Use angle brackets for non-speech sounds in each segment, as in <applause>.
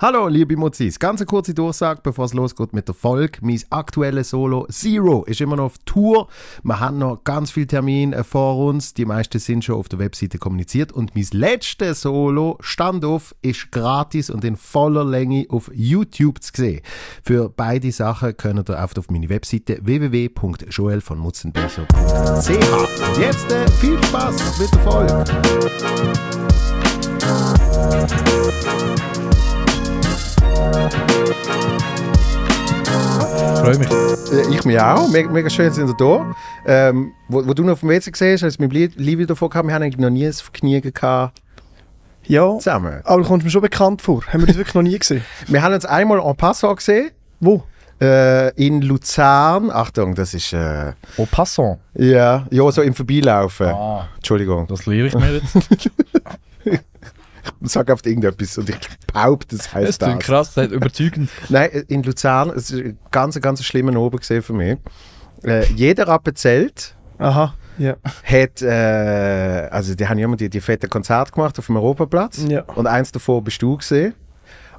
Hallo, liebe Mutzis. Ganz eine kurze Durchsage, bevor es losgeht mit der Folge. Mein aktuelles Solo Zero ist immer noch auf Tour. Wir haben noch ganz viele Termine vor uns. Die meisten sind schon auf der Webseite kommuniziert. Und mein letztes Solo, Standoff, ist gratis und in voller Länge auf YouTube zu sehen. Für beide Sachen könnt ihr auf meine Webseite www.joelvonmutzenbecher.ch. Und jetzt äh, viel Spaß mit der Folge. Freue mich. Ich mich auch. Mega, mega schön sind ihr da. Ähm, wo, wo du noch auf dem WC gesehen hast, als wir mit Livia davor gehabt, wir haben eigentlich noch nie ein Vergnügen gehabt Ja, zusammen. aber du kommst mir schon bekannt vor. Haben wir das wirklich noch nie gesehen? <laughs> Wir haben uns einmal en passant gesehen. Wo? Äh, in Luzern. Achtung, das ist. Äh, Au passant. ja, ja, so im Vorbeilaufen. Ah, Entschuldigung. das lehre ich mir jetzt. <laughs> Sag oft irgendetwas und ich behaupte, das <laughs> Das heißt klingt das. krass, das ist überzeugend. <laughs> Nein, in Luzern, es ist ein ganz, ganz schlimmer Oben gesehen für mich. Äh, jeder Appenzelt Aha, ja. hat, äh, also die haben ja immer die, die fetten Konzerte gemacht auf dem Europaplatz. Ja. Und eins davon bist du gesehen.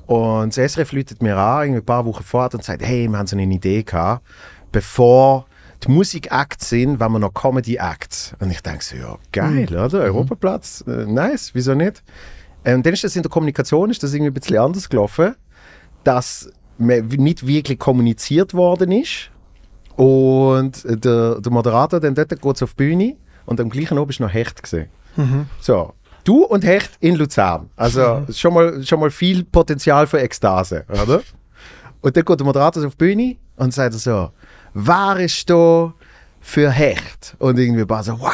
Und das SRF läutet mir an, irgendwie ein paar Wochen vorher und sagt, hey, wir haben so eine Idee gehabt, bevor die Musikacts sind, wenn wir noch Comedy-Acts. Und ich denke so, ja, geil, oder? Europaplatz, äh, nice, wieso nicht? Äh, Und dann ist das in der Kommunikation ist das irgendwie ein bisschen anders gelaufen, dass nicht wirklich kommuniziert worden ist. Und der, der Moderator dann dort geht auf die Bühne und am gleichen Abend ist noch Hecht gesehen. So, du und Hecht in Luzern. Also schon, mal, schon mal viel Potenzial für Ekstase, oder? Und dann geht der Moderator auf die Bühne und sagt so, wer ist da für Hecht? Und irgendwie war so, wow.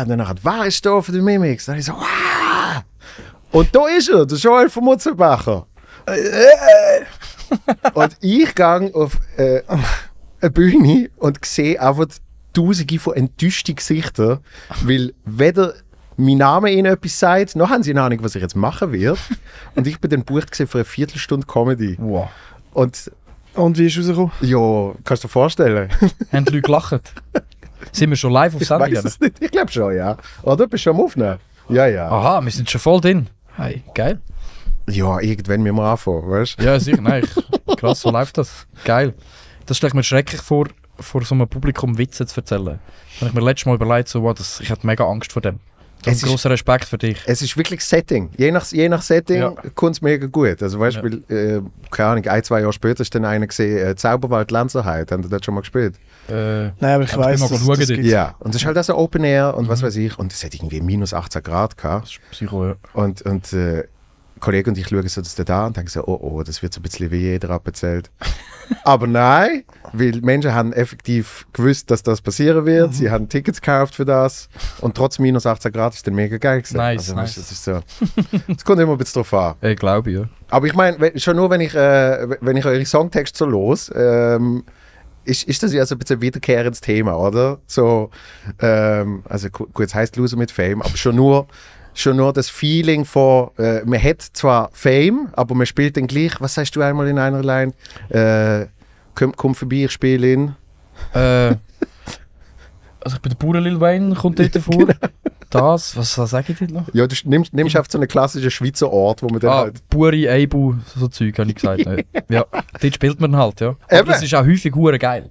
Und dann hat, wer ist da für den Mimix? Und ich so, wow. Und da ist er, der Joel von Mutzenbacher. und ich gehe auf äh, eine Bühne und sehe einfach tausende von enttäuschten Gesichtern, weil weder mein Name ihnen etwas sagt, noch haben sie eine Ahnung, was ich jetzt machen werde. Und ich bin dann bucht für eine Viertelstunde Comedy. Wow. Und Und wie ist rausgekommen? ja, kannst du dir vorstellen? Haben die Leute gelacht? Sind wir schon live auf Ich Sendung? weiß es nicht. Ich glaube schon, ja. Oder? Bist du schon am Aufnehmen? Ja, ja. Aha, wir sind schon voll drin. Hey, geil. Ja, irgendwann müssen wir anfangen, weißt du? Ja, sicher. Nein, ich, krass, so läuft das. Geil. Das stelle ich mir schrecklich vor, vor so einem Publikum Witze zu erzählen. Wenn ich mir letztes Mal überlegt so, wow, das, ich hatte mega Angst vor dem. Es Das ist- ist großer Respekt für dich. Es ist wirklich Setting. Je nach, je nach Setting Ja. kommt es mega gut. Also, weißt du, äh, keine Ahnung, ein, zwei Jahre später ist dann einer gesehen, äh, Zauberwald Lenzerheide. Haben die das schon mal gespielt? Äh, Nein, aber ich weiß, das dort. gibt. Ja. Und das ist halt auch so Open Air und was weiß ich. Und es hat irgendwie minus 18 Grad gehabt. das ist Psycho, ja. Und, und äh, Kollege und ich schauen so das da und denken so, oh oh, das wird so ein bisschen wie jeder aberzählt. <laughs> Aber nein, weil Menschen haben effektiv gewusst, dass das passieren wird. Sie haben Tickets gekauft für das. Und trotz minus 18 Grad ist dann mega geil gewesen. Nice, also, nice. Das ist so. Es kommt immer ein bisschen drauf an. <laughs> Ich glaube, ja. Aber ich meine, schon nur, wenn ich, äh, wenn ich eure Songtexte so los, ähm, ist, ist das ja so ein bisschen ein wiederkehrendes Thema, oder? So, ähm, also gu- gut, es heißt Loser mit Fame, aber schon nur, schon nur das Feeling von, äh, man hat zwar Fame, aber man spielt dann gleich, was sagst du einmal in einer Line? Äh, komm, komm vorbei, ich spiele in. Äh, also ich bin der Bauer Lil Wayne, kommt dort <laughs> vor. Das, was, was sage ich dort noch? Ja, du nimmst, nimmst einfach so einen klassischen Schweizer Ort, wo man dann Ah, halt. Buri, Eibu, so Zeug, habe ich gesagt. <laughs> ja, dort spielt man halt, ja. Aber Eben. das ist auch häufig hure geil.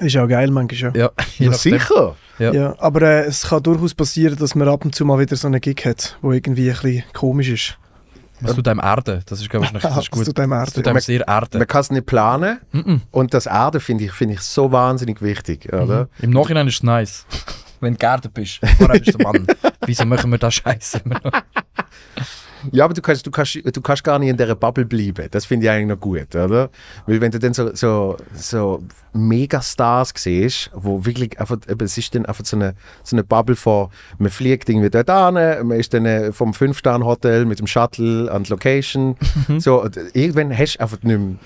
Ist auch geil, manchmal ja. Ja, Ja, sicher. Ja. Ja, aber äh, es kann durchaus passieren, dass man ab und zu mal wieder so einen Gig hat, wo irgendwie ein bisschen komisch ist. Was tut einem Erden? Das ist, glaube ich, das ist Das gut. tut einem Das Erd. tut einem sehr Erden. Man kann es nicht planen. Mhm. Und das Erde finde ich, finde ich so wahnsinnig wichtig, oder? Im Nachhinein ist es nice. <laughs> Wenn du geerdet bist. Vorher bist du Mann. <laughs> Wieso machen wir das Scheiße immer noch? <laughs> Ja, aber du kannst, du, kannst, du kannst gar nicht in dieser Bubble bleiben. Das finde ich eigentlich noch gut, oder? Weil wenn du dann so, so, so Megastars siehst, wo wirklich einfach, eben, es ist dann einfach so eine, so eine Bubble von, man fliegt irgendwie dort an, man ist dann äh, vom Fünf-Sterne-Hotel mit dem Shuttle an die Location. so, und irgendwann hast du einfach nicht mehr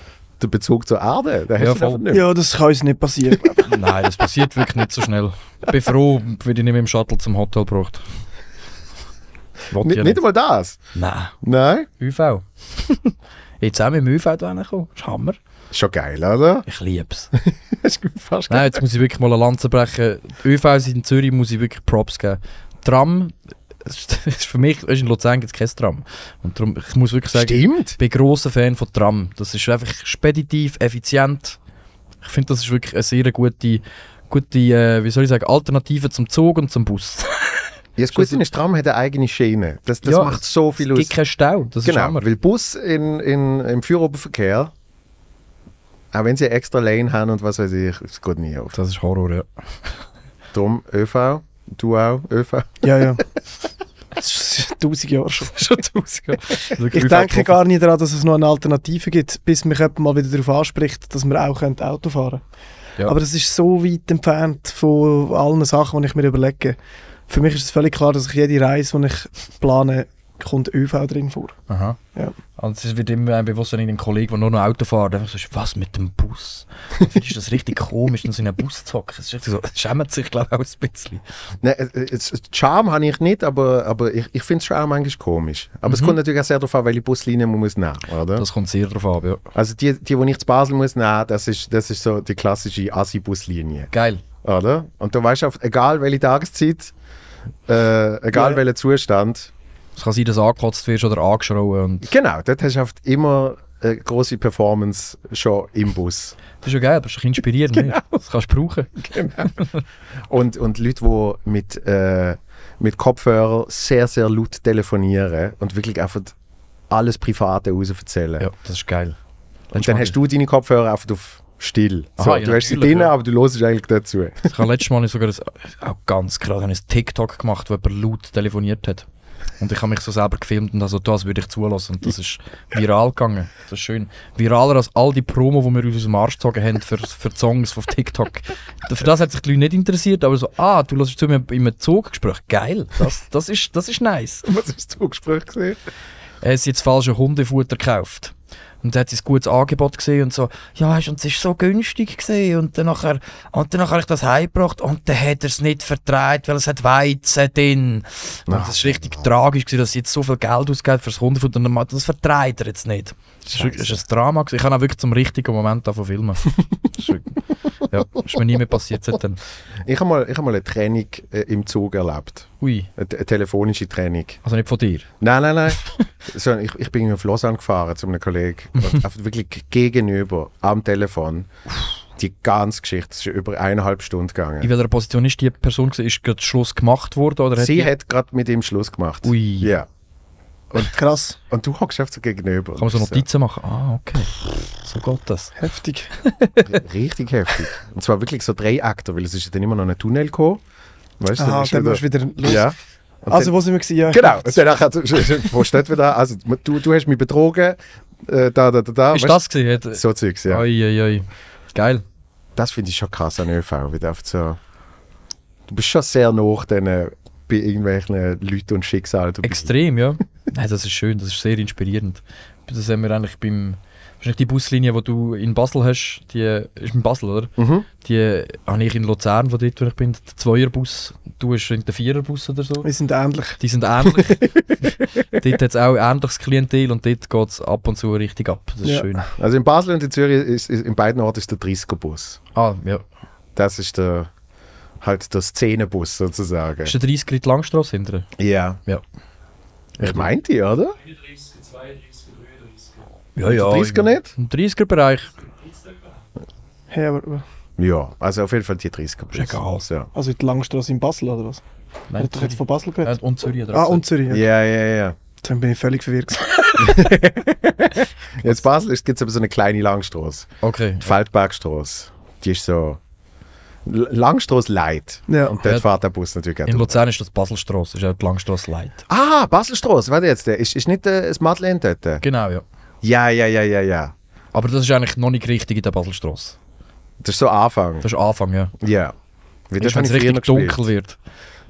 den Bezug zur Erde. Da hast Ja, du voll. Ja, das kann uns nicht passieren. <laughs> Nein, das passiert wirklich nicht so schnell. Ich bin froh, wenn ich nicht mit dem Shuttle zum Hotel gebracht. Nicht, ja nicht nicht. einmal das. Nein, Nein? ÜV. <laughs> Jetzt auch mit dem ÜV da reinkommen. Das ist Hammer. Schon geil, oder? Ich liebe es. Das <laughs> ist fast Nein, jetzt muss ich wirklich mal eine Lanze brechen. Die ÖVs in Zürich muss ich wirklich Props geben. Tram ist, es ist für mich, du, in Luzern gibt es kein Tram. Und darum, ich muss wirklich sagen, Stimmt. ich bin grosser Fan von Tram. Das ist einfach speditiv, effizient. Ich finde, das ist wirklich eine sehr gute, gute äh, wie soll ich sagen, Alternative zum Zug und zum Bus. <laughs> Ja, das Gute ist, Tram hat eine eigene Schiene. Das, das Ja, macht so viel Es aus. gibt keinen Stau, das ist Genau, Hammer. weil Bus in, in, im Führeroberverkehr, auch wenn sie eine extra Lane haben und was weiß ich, es geht nie auf. Das ist Horror, ja. Darum ÖV, du auch, ÖV. Ja, ja. <laughs> Das ist tausend Jahre schon. Schon tausend. Ich denke gar nicht daran, dass es noch eine Alternative gibt, bis mich jemand mal wieder darauf anspricht, dass wir auch Auto fahren können. Ja. Aber das ist so weit entfernt von allen Sachen, die ich mir überlege. Für mich ist es völlig klar, dass ich jede Reise, die ich plane, kommt ÖV drin vor. Aha. Ja. Und es wird immer ein bewusst, wenn ich einen Kollegen, der nur noch Auto fährt, einfach so, was mit dem Bus? Findest du das richtig komisch, in so einem Bus zu hocken? Richtig so, schämt sich, glaube ich, auch ein bisschen. Nein, es- es- Charme habe ich nicht, aber, aber ich, ich finde es schon auch manchmal komisch. Aber es Mhm. kommt natürlich auch sehr darauf an, welche Buslinie man muss nehmen oder? Das kommt sehr drauf ab, ja. Also die, die, die ich zu Basel muss nehmen, das ist, das ist so die klassische Assi-Buslinie. Geil. Oder? Und du weißt, auf, egal welche Tageszeit, äh, egal Ja. welcher Zustand, Es kann sein, dass du angekotzt wirst oder angeschrauen. Und genau, dort hast du oft immer eine große Performance schon im Bus. das ist ja geil, das ist bisschen inspirierend. nicht? Das kannst du brauchen. Und, und Leute, die mit, äh, mit Kopfhörer sehr, sehr laut telefonieren und wirklich einfach alles Private raus erzählen. Ja, das ist geil. Und dann hast du deine Kopfhörer einfach auf still. So, Aha, ja, du hast sie natürlich, drin, ja. aber du hörst eigentlich dazu. <laughs> Ich habe letztes Mal sogar das, auch ganz krass ein TikTok gemacht, wo jemand laut telefoniert hat. Und ich habe mich so selber gefilmt und also das würde ich zulassen. Und das ist viral gegangen. Das ist schön. Viraler als all die Promo, die wir aus dem Arsch gezogen haben für, für die Songs auf TikTok. Für das hat sich die Leute nicht interessiert, aber so, ah, du lässt zu mir in einem Zuggespräch. Geil, das, das, ist, das ist nice. Was hast du Gespräch gesehen? Er hat jetzt falsche Hundefutter gekauft. Und dann hat sie ein gutes Angebot gesehen und so, ja, und es ist so günstig gesehen. Und dann nachher, und dann nachher habe ich das heimgebracht und dann hat er es nicht vertreibt, weil es hat Weizen drin. Und das ist richtig tragisch gewesen, dass sie jetzt so viel Geld ausgeben für das Hundefutter und dann das vertreibt er jetzt nicht. Das ist, wirklich- das ist ein Drama. Ich habe auch wirklich zum richtigen Moment davon filmen. <laughs> Das ist, ja, ist mir nie mehr passiert seitdem. Ich habe mal, ich hab mal eine Training äh, im Zug erlebt. Ui, Eine, eine telefonische Training. also nicht von dir. Nein, nein, nein. <laughs> so, ich, ich bin auf Lausanne gefahren zu einem Kollegen. Und einfach wirklich gegenüber am Telefon. Die ganze Geschichte ist über eineinhalb Stunden In gegangen. welcher Position ist die Person gewesen? Ist gerade Schluss gemacht worden? Oder Sie die, hat gerade mit ihm Schluss gemacht. Ui. Ja. <laughs> Krass, Und du hockst einfach so gegenüber. Kann man so Notizen machen? Ah, okay. So geht das. heftig. <laughs> Richtig heftig. Und zwar wirklich so drei Akte, weil es ist ja dann immer noch ein Tunnel gekommen. Weißt du, dann wieder- musst du wieder los. Ja. Und Also, dann, wo sind wir gewesen? Ja, genau. Und danach <laughs> wo steht wieder, also du, du hast mich betrogen, äh, da, da, da, da. Ist weißt das gewesen? So Zeugs, ja. Oi, oi, oi. Geil. Das finde ich schon krass an ÖV. Wie so, du bist schon sehr nah bei irgendwelchen Leuten und Schicksalen. Extrem, ja. Nein, das ist schön, das ist sehr inspirierend. Das haben wir eigentlich beim. Wahrscheinlich die Buslinie, die du in Basel hast, die ist in Basel, oder? Mhm. Die habe ich in Luzern, wo dort wo ich bin, der Zweierbus. Du hast den Viererbus oder so. Wir sind ähnlich. Die sind ähnlich. <laughs> dort hat es auch ähnliches Klientel und dort geht es ab und zu richtig ab. Das ist Ja. schön. Also in Basel und in Zürich, ist, ist, in beiden Orten ist der 30er-Bus. Ah, ja. Das ist der, halt der Szenebus sozusagen. Ist der 30 Schritt Langstrasse hinterher? Ja. Ja. Ich meinte, oder? Ja, Der 30er nicht? Im 30er-Bereich. Hey, aber, Ja, also auf jeden Fall die 30er-Bus. Ist egal. So. also in der Langstrasse in Basel, oder was? Er Nein, hat doch jetzt von Basel Ja, geredet. und Zürich. er ah, und Zürich. Ja. Ja, ja, ja. Dann bin ich völlig verwirrt. <laughs> Jetzt Basel gibt es aber so eine kleine Langstrasse. Okay. Die Feldbergstrasse. Die ist so Langstrasse light. Ja. Und dort Ja. fährt der Bus natürlich auch In durch. Luzern ist das Baselstrasse, ist auch die Langstrasse Light. Ah, Baselstrasse, warte jetzt. Ist, ist nicht äh, das Madeleine dort? Genau, ja. Ja, ja, ja, ja, ja. Aber das ist eigentlich noch nicht richtig in der Baselstrasse. Das ist so Anfang. Das ist Anfang, ja. Ja. Wie wenn es richtig gespielt. dunkel wird.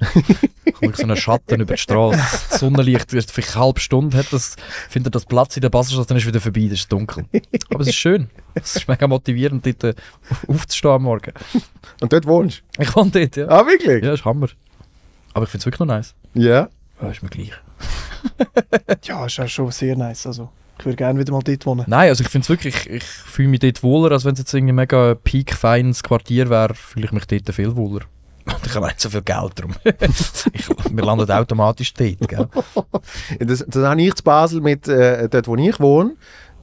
<laughs> Kommt so ein Schatten über die Straße. Das Sonnenlicht, vielleicht eine halbe Stunde hat das, findet das Platz in der Baselstraße, dann ist es wieder vorbei, dann ist es dunkel. Aber es ist schön. Es ist mega motivierend, dort äh, aufzustehen am Morgen. Und dort wohnst Ich wohne dort, ja. du? Ah, wirklich? Ja, ist Hammer. Aber ich finde es wirklich noch nice. Ja. Ja, ist mir gleich. <laughs> Ja, ist ja schon sehr nice. Also, ich würde gerne wieder mal dort wohnen. Nein, also ich finde es wirklich, ich, ich fühle mich dort wohler, als wenn es jetzt irgendwie mega peak feines Quartier wäre, fühle ich mich dort viel wohler. <laughs> Ich habe nicht so viel Geld drum. <laughs> ich, wir landen automatisch dort, gell? <laughs> Das, das habe ich zu Basel mit äh, dort, wo ich wohne.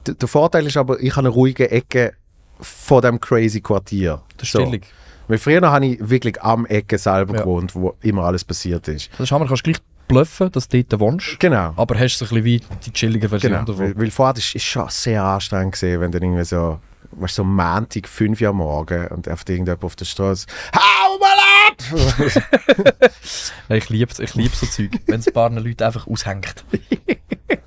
D der Vorteil ist aber, ich habe eine ruhige Ecke von dem crazy Quartier. Das ist So. chillig. Weil früher habe ich wirklich am Ecke selber Ja. gewohnt, wo immer alles passiert ist. Das ist Hammer, kannst du gleich bluffen, dass du dort wohnst. Genau. Aber hast du so ein bisschen wie die chillige Version Genau, davon. weil, weil vorher ist, ist schon sehr anstrengend gesehen, wenn dann irgendwie so, weißt, so Montag, 5 Uhr morgen und einfach irgendjemand auf der Straße Hau! <laughs> Nein, ich liebe ich lieb so Zeug, wenn es ein paar Leute einfach aushängt.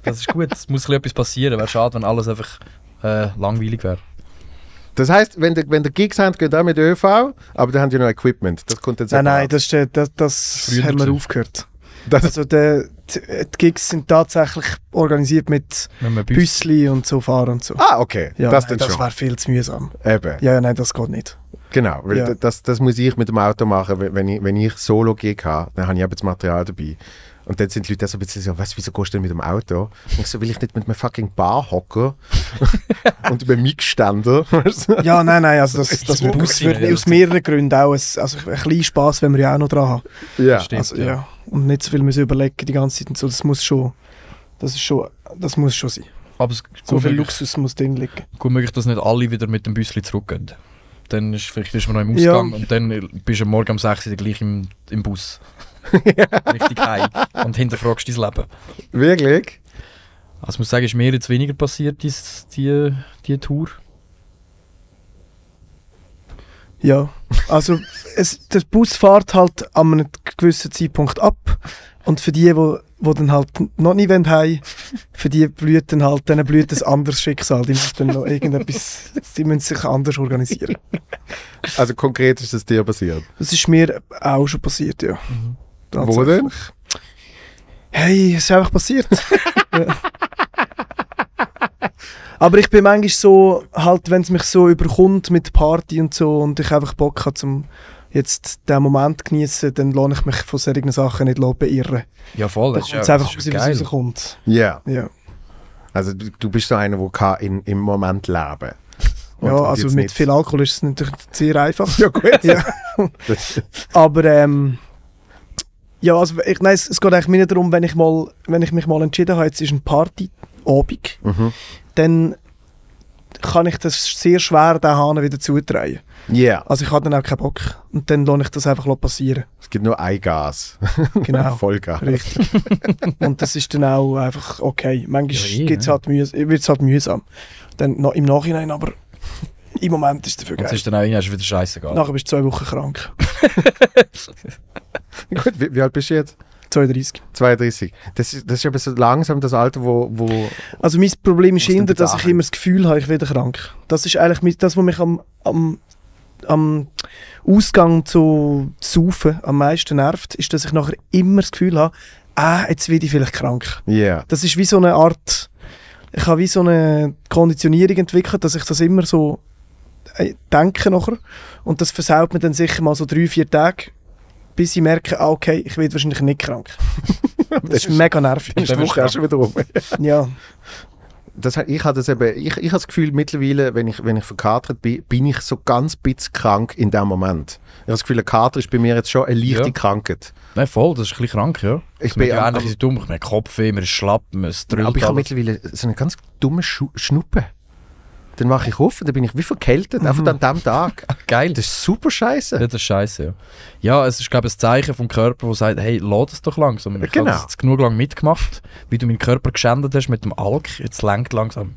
Das ist gut, es muss etwas passieren. Wäre schade, wenn alles einfach äh, langweilig wäre. das heisst, wenn der, wenn der Gigs haben, geht auch mit ÖV, aber dann haben die noch Equipment. Das kommt jetzt Nein, nein, das, ist, der- das, das Früher haben wir gewesen. aufgehört. Das- Also der, die, die Gigs sind tatsächlich organisiert mit Büssli und so fahren und so. Ah, okay. Ja, das nein, das wäre viel zu mühsam. Eben. Ja, ja, nein, das geht nicht. Genau, weil Ja. das, das muss ich mit dem Auto machen, wenn- ich, wenn ich Solo-Gig habe, dann habe ich eben das Material dabei. Und dann sind die Leute so ein bisschen so, was, wieso gehst du denn mit dem Auto? Und ich so, will ich nicht mit einem fucking Bar hocken <laughs> und über du? Ja, nein, nein, also <laughs> das, das würde Bus rein, aus mehreren Gründen auch, ein, also ein kleinen Spass, wenn wir ja auch noch dran haben. ja. Stimmt, Also, ja. ja. Und nicht so viel müssen überlegen die ganze Zeit und so, das muss schon, das ist schon, das muss schon sein. Aber So viel möglich, Luxus muss drin liegen. gut möglich, dass nicht alle wieder mit dem Büsschen zurückgehen. Dann ist vielleicht ist man noch im Ja. Ausgang und dann bist du Morgen um 6 Uhr gleich im, im Bus. <laughs> Richtig heim. Und hinterfragst dein Leben. Wirklich? Also ich muss sagen, ist mir jetzt weniger passiert, dies, die, die Tour. Ja, also es, der Bus fährt halt an einem gewissen Zeitpunkt ab und für die, wo, wo dann halt noch nicht wollen, heim, für die blüht dann halt, denen blüht ein anderes Schicksal. Die müssen dann noch irgendetwas, die müssen sich anders organisieren. Also konkret ist das dir passiert. Das ist mir auch schon passiert, ja. Wo denn? Hey, es ist einfach passiert. <laughs> ja. Aber ich bin manchmal so, halt, wenn es mich so überkommt mit Party und so und ich einfach Bock habe, zum jetzt den Moment genießen, dann lasse ich mich von solchen Sachen nicht beirren. Ja voll, Da das ist, ja, es einfach das ist geil. rauskommt. Ja. Ja, Also du, du bist so einer, der kann in, im Moment leben Und- ja und also mit nicht- viel Alkohol ist es natürlich sehr einfach. <laughs> Ja gut. Ja. <laughs> Aber ähm, ja, also ich, nein, es, es geht eigentlich mir nicht darum, wenn ich, mal, wenn ich mich mal entschieden habe, jetzt ist ein Partyabend, mhm. dann kann ich das sehr schwer den Hahn wieder zudrehen. Ja, Also ich habe dann auch keinen Bock. Und dann lasse ich das einfach passieren. es gibt nur ein Gas. <laughs> Genau. <laughs> Vollgas. Richtig. <laughs> Und das ist dann auch einfach okay. Manchmal Ja, eh, halt wird es halt mühsam. Dann noch im Nachhinein, aber im Moment ist es dafür geil. ist dann auch wieder scheißegal. Nachher bist du zwei Wochen krank. Gut, wie, wie alt bist du jetzt? 32. 32. Das ist, das ist aber so langsam das Alter, wo, wo Also mein Problem ist bitte dass ich immer das Gefühl habe, ich werde krank. Das ist eigentlich das, was mich am, am, am Ausgang zu saufen am meisten nervt, ist, dass ich nachher immer das Gefühl habe, ah, jetzt werde ich vielleicht krank. Ja. Das ist wie so eine Art, ich habe wie so eine Konditionierung entwickelt, dass ich das immer so äh, denke nachher. Und das versaut mir dann sicher mal so drei, vier Tage, bis ich merke, ah, okay, ich werde wahrscheinlich nicht krank. <laughs> Das ist mega nervig. Ist die Woche auch schon wieder rum. Ja, <laughs> Das, ich habe das eben, ich, ich habe das Gefühl, mittlerweile, wenn ich, wenn ich verkatert bin, bin ich so ganz bisschen krank in dem Moment. Ich habe das Gefühl, ein Kater ist bei mir jetzt schon eine leichte Ja. Krankheit. Nein, voll, das ist ein bisschen krank, ja. Ich Ich bin am- ähnlich dumm, ich habe Kopfweh, mir ist schlapp, mir ist drüllt Aber ich habe mittlerweile so eine ganz dumme Schu Schnuppe. Dann mache ich auf und dann bin ich wie verkältet, einfach an dem Tag. <laughs> Geil. Das ist super scheiße. Ja, das ist scheiße, ja. Ja, es ist, glaube ich, ein Zeichen vom Körper, das sagt, hey, lass es doch langsam. Ich Genau. habe das jetzt genug lang mitgemacht, wie du meinen Körper geschändet hast mit dem Alk. Jetzt lenkt langsam.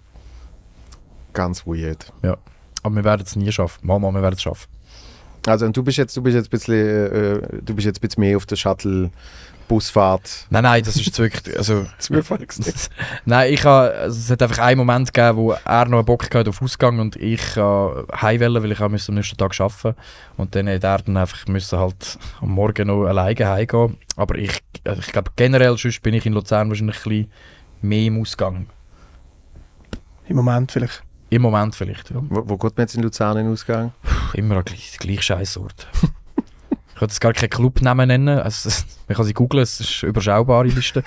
Ganz weird. Aber wir werden es nie schaffen. Mama, wir werden es schaffen. Also und du bist jetzt, du bist jetzt ein bisschen, äh, du bist jetzt bisschen mehr auf der Shuttle-Busfahrt. Nein, nein, das ist jetzt wirklich, also... <laughs> Zufall <laughs> nein, ich habe, also es hat einfach einen Moment gegeben, wo er noch einen Bock hatte auf Ausgang und ich äh, heim wollte, weil ich am nächsten Tag arbeiten Und dann hat er dann einfach müssen halt am Morgen noch alleine heimgehen. Aber ich, also ich glaube generell, sonst bin ich in Luzern wahrscheinlich ein bisschen mehr im Ausgang. im Moment vielleicht. Im Moment vielleicht, ja. Wo, wo geht man jetzt in Luzern in den Ausgang? Immer an gleich, gleich Scheißort. <laughs> ich kann jetzt gar keinen Clubnamen nennen. Also, <laughs> man kann sie googeln, es ist eine überschaubare Liste.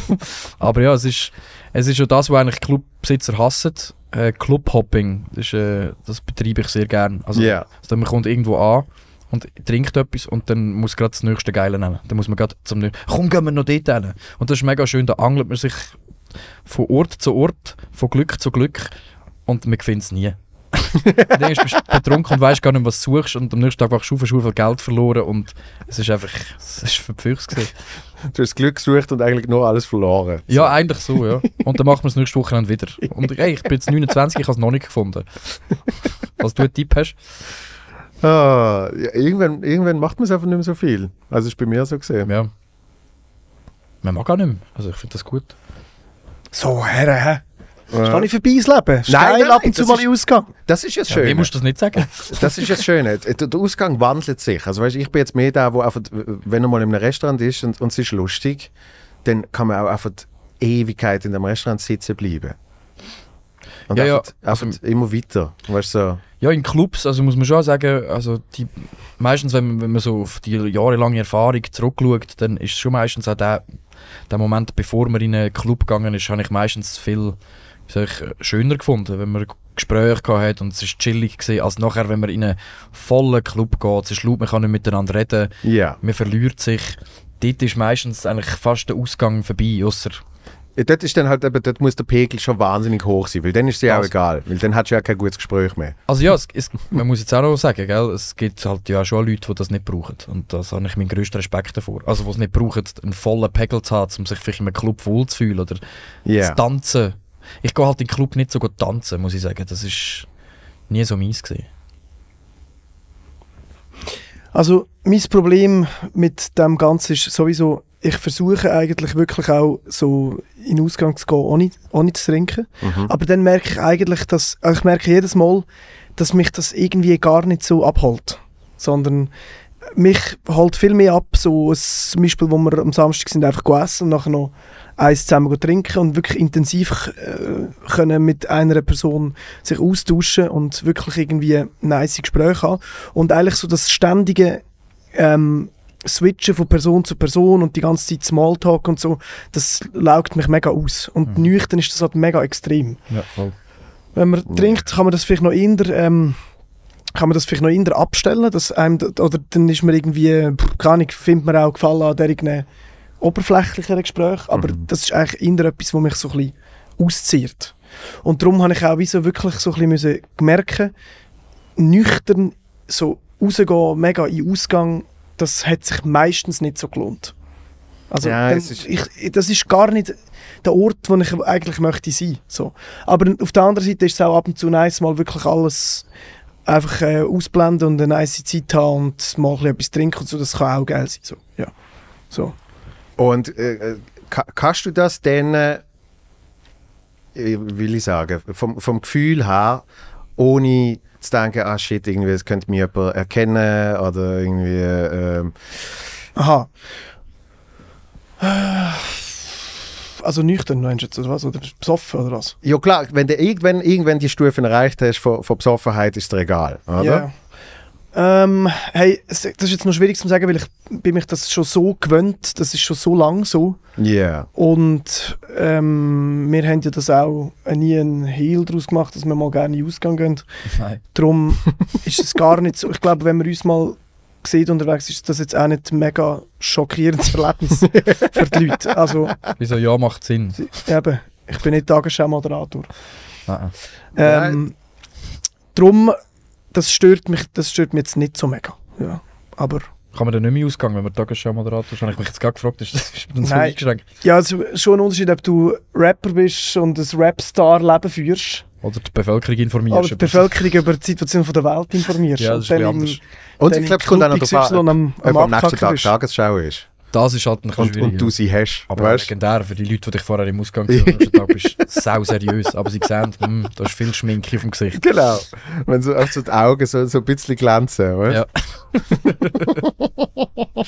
<laughs> Aber ja, es ist, es ist ja das, was eigentlich Clubbesitzer hassen. Äh, Clubhopping, das, ist, äh, das betreibe ich sehr gern. Also, Ja. also man kommt irgendwo an und trinkt etwas und dann muss gerade das nächste Geile nehmen. Dann muss man gerade zum nächsten, komm, gehen wir noch dort hin. Und das ist mega schön, da angelt man sich von Ort zu Ort, von Glück zu Glück und man findet es nie. Dann bist du betrunken und weißt gar nicht, was du suchst und am nächsten Tag wachst du auf und hast viel Geld verloren und es ist einfach, es ist gewesen. Du hast Glück gesucht und eigentlich nur alles verloren. Ja, eigentlich so, ja. Und dann machen wir es nächste Woche wieder. Und hey, ich bin jetzt 29, ich habe es noch nicht gefunden. Was du einen Tipp hast? Ah, ja, irgendwann, irgendwann macht man es einfach nicht mehr so viel. Also ist bei mir so gesehen. Ja. Man mag auch nicht mehr. Also ich finde das gut. So, Herr, hä? Ja. Ist gar nicht vorbei das Leben. Ist Nein, ab und zu das mal ist- Ausgang. Das ist jetzt Ja, schön. mir musst du das nicht sagen. <laughs> Das ist das Schöne. Der, Ausgang wandelt sich. Also weißt, ich bin jetzt mehr da, wo einfach, wenn er mal in einem Restaurant ist und, und es ist lustig, dann kann man auch einfach Ewigkeit in dem Restaurant sitzen bleiben. Und Ja, ja, einfach, einfach immer weiter. Weißt du, so. Ja, in Clubs, also muss man schon sagen, also die, meistens, wenn man, wenn man so auf die jahrelange Erfahrung zurückschaut, dann ist es schon meistens auch der, der Moment, bevor man in einen Club gegangen ist, habe ich meistens viel ich, schöner gefunden, wenn man Gespräche gehabt hat und es ist chillig gewesen, als nachher, wenn man in einen vollen Club geht, es ist laut, man kann nicht miteinander reden, Ja. man verliert sich. Dort ist meistens eigentlich fast der Ausgang vorbei, außer Ja, Dort, ist dann halt, eben, dort muss der Pegel schon wahnsinnig hoch sein, weil dann ist es ja auch egal, weil dann hast du ja kein gutes Gespräch mehr. Also ja, es, es, man muss jetzt auch noch sagen, gell, es gibt halt ja schon Leute, die das nicht brauchen. Und das habe ich meinen grössten Respekt davor. Also die es nicht brauchen, einen vollen Pegel zu haben, um sich vielleicht in einem Club wohlzufühlen oder Ja. zu tanzen. Ich gehe halt in den Club nicht so gut tanzen, muss ich sagen. Das ist nie so meins gewesen. Also, mein Problem mit dem Ganzen ist sowieso, ich versuche eigentlich wirklich auch so in den Ausgang zu gehen, ohne, ohne zu trinken. Mhm. Aber dann merke ich eigentlich, dass, also ich merke jedes Mal, dass mich das irgendwie gar nicht so abholt. Sondern mich holt viel mehr ab, so ein, zum Beispiel, wo wir am Samstag sind, einfach essen und nachher noch eins zusammen trinken und wirklich intensiv äh, können mit einer Person sich austauschen und wirklich irgendwie nice Gespräche haben. Und eigentlich so das ständige ähm, Switchen von Person zu Person und die ganze Zeit Smalltalk und so, das laugt mich mega aus. Und Mhm. nüchtern ist das halt mega extrem. Ja, voll. Wenn man trinkt, kann man das vielleicht noch eher, ähm, kann man das vielleicht noch eher abstellen, dass einem, oder dann ist man irgendwie, keine Ahnung, findet man auch Gefallen an irgendeinem oberflächlicheren Gespräch, aber Mhm. das ist eigentlich eher etwas, was mich so ein bisschen auszieht. Und darum habe ich auch wie so wirklich so ein bisschen merken, nüchtern so rausgehen, mega in Ausgang, das hat sich meistens nicht so gelohnt. Also Ja, dann, ist- ich, das ist gar nicht der Ort, wo ich eigentlich möchte sein. So. Aber auf der anderen Seite ist es auch ab und zu nice, mal wirklich alles einfach äh, ausblenden und eine nice Zeit haben und mal ein bisschen etwas trinken und so, das kann auch geil sein. So. Ja. So. Und äh, ka kannst du das dann, äh, will ich sagen, vom, vom Gefühl her, ohne zu denken, ah shit, irgendwie, das könnte mich jemand erkennen oder irgendwie, ähm, Aha. Also nüchtern meinst du jetzt, oder was? Oder besoffen, oder was? ja klar, wenn du irgendwann, irgendwann die Stufen erreicht hast von, von Besoffenheit, ist es dir egal, oder? Ja. Ähm, hey, das ist jetzt noch schwierig zu sagen, weil ich bin mich das schon so gewöhnt, das ist schon so lang so. Ja. Und ähm, wir haben ja das auch nie einen Hehl daraus gemacht, dass wir mal gerne in den Ausgang gehen. Nein. Darum <laughs> ist es gar nicht so. Ich glaube, wenn man uns mal sieht unterwegs, ist das jetzt auch nicht ein mega schockierendes Erlebnis <laughs> für die Leute. Also Wieso ja macht Sinn? eben, ich bin nicht Tagesschau-Moderator. Nein. Ähm, Darum, das stört mich, das stört mich jetzt nicht so mega. Ja. Aber Kann man dann nicht mehr ausgehen, wenn man Tagesschau-Moderator ist? Habe ich mich jetzt gerade gefragt, ist das ist dann so Nein. eingeschränkt? ja, es ist schon ein Unterschied, ob du Rapper bist und ein Rapstar-Leben führst Oder die Bevölkerung informierst? oder die Bevölkerung über die Situation von der Welt informierst. Ja, das ist Und ein dann bisschen im- anders. Und ich glaube, es kommt auch noch darauf an, ob am am nächsten Tag bist. Tagesschau ist. Das ist halt ein Und, und du sie hast. Aber weißt? legendär für die Leute, die dich vorher im Ausgang gesehen haben, bist du <laughs> sau seriös. Aber sie sehen, hm, da ist viel Schminke auf dem Gesicht. Genau. Wenn so, auch so die Augen so, so ein bisschen glänzen. Weißt? Ja. <laughs>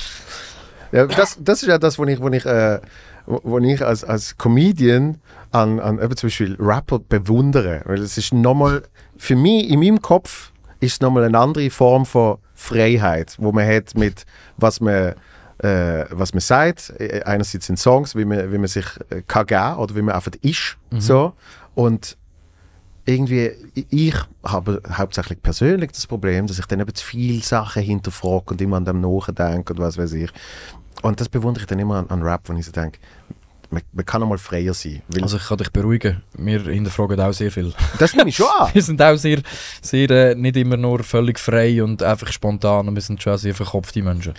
Ja, das, das ist ja das, was ich, wo ich, äh, wo wo ich als, als Comedian an, an eben zum Beispiel Rapper bewundere. Weil es ist nochmal, für mich, in meinem Kopf, ist es nochmal eine andere Form von Freiheit, wo man hat mit, was man, äh, was man sagt. Äh, Einerseits in Songs, wie man, wie man sich äh, kann geben oder wie man einfach ist. So. Und irgendwie, ich habe hauptsächlich persönlich das Problem, dass ich dann eben zu viele Sachen hinterfrage und immer an dem nachdenke und was weiß ich. Und das bewundere ich dann immer an, an Rap, wenn ich so denke, man, man kann auch mal freier sein. Also ich kann dich beruhigen, wir hinterfragen auch sehr viel. das nehme ich schon an. <laughs> Wir sind auch sehr, sehr äh, nicht immer nur völlig frei und einfach spontan, und wir sind schon sehr verkopfte Menschen.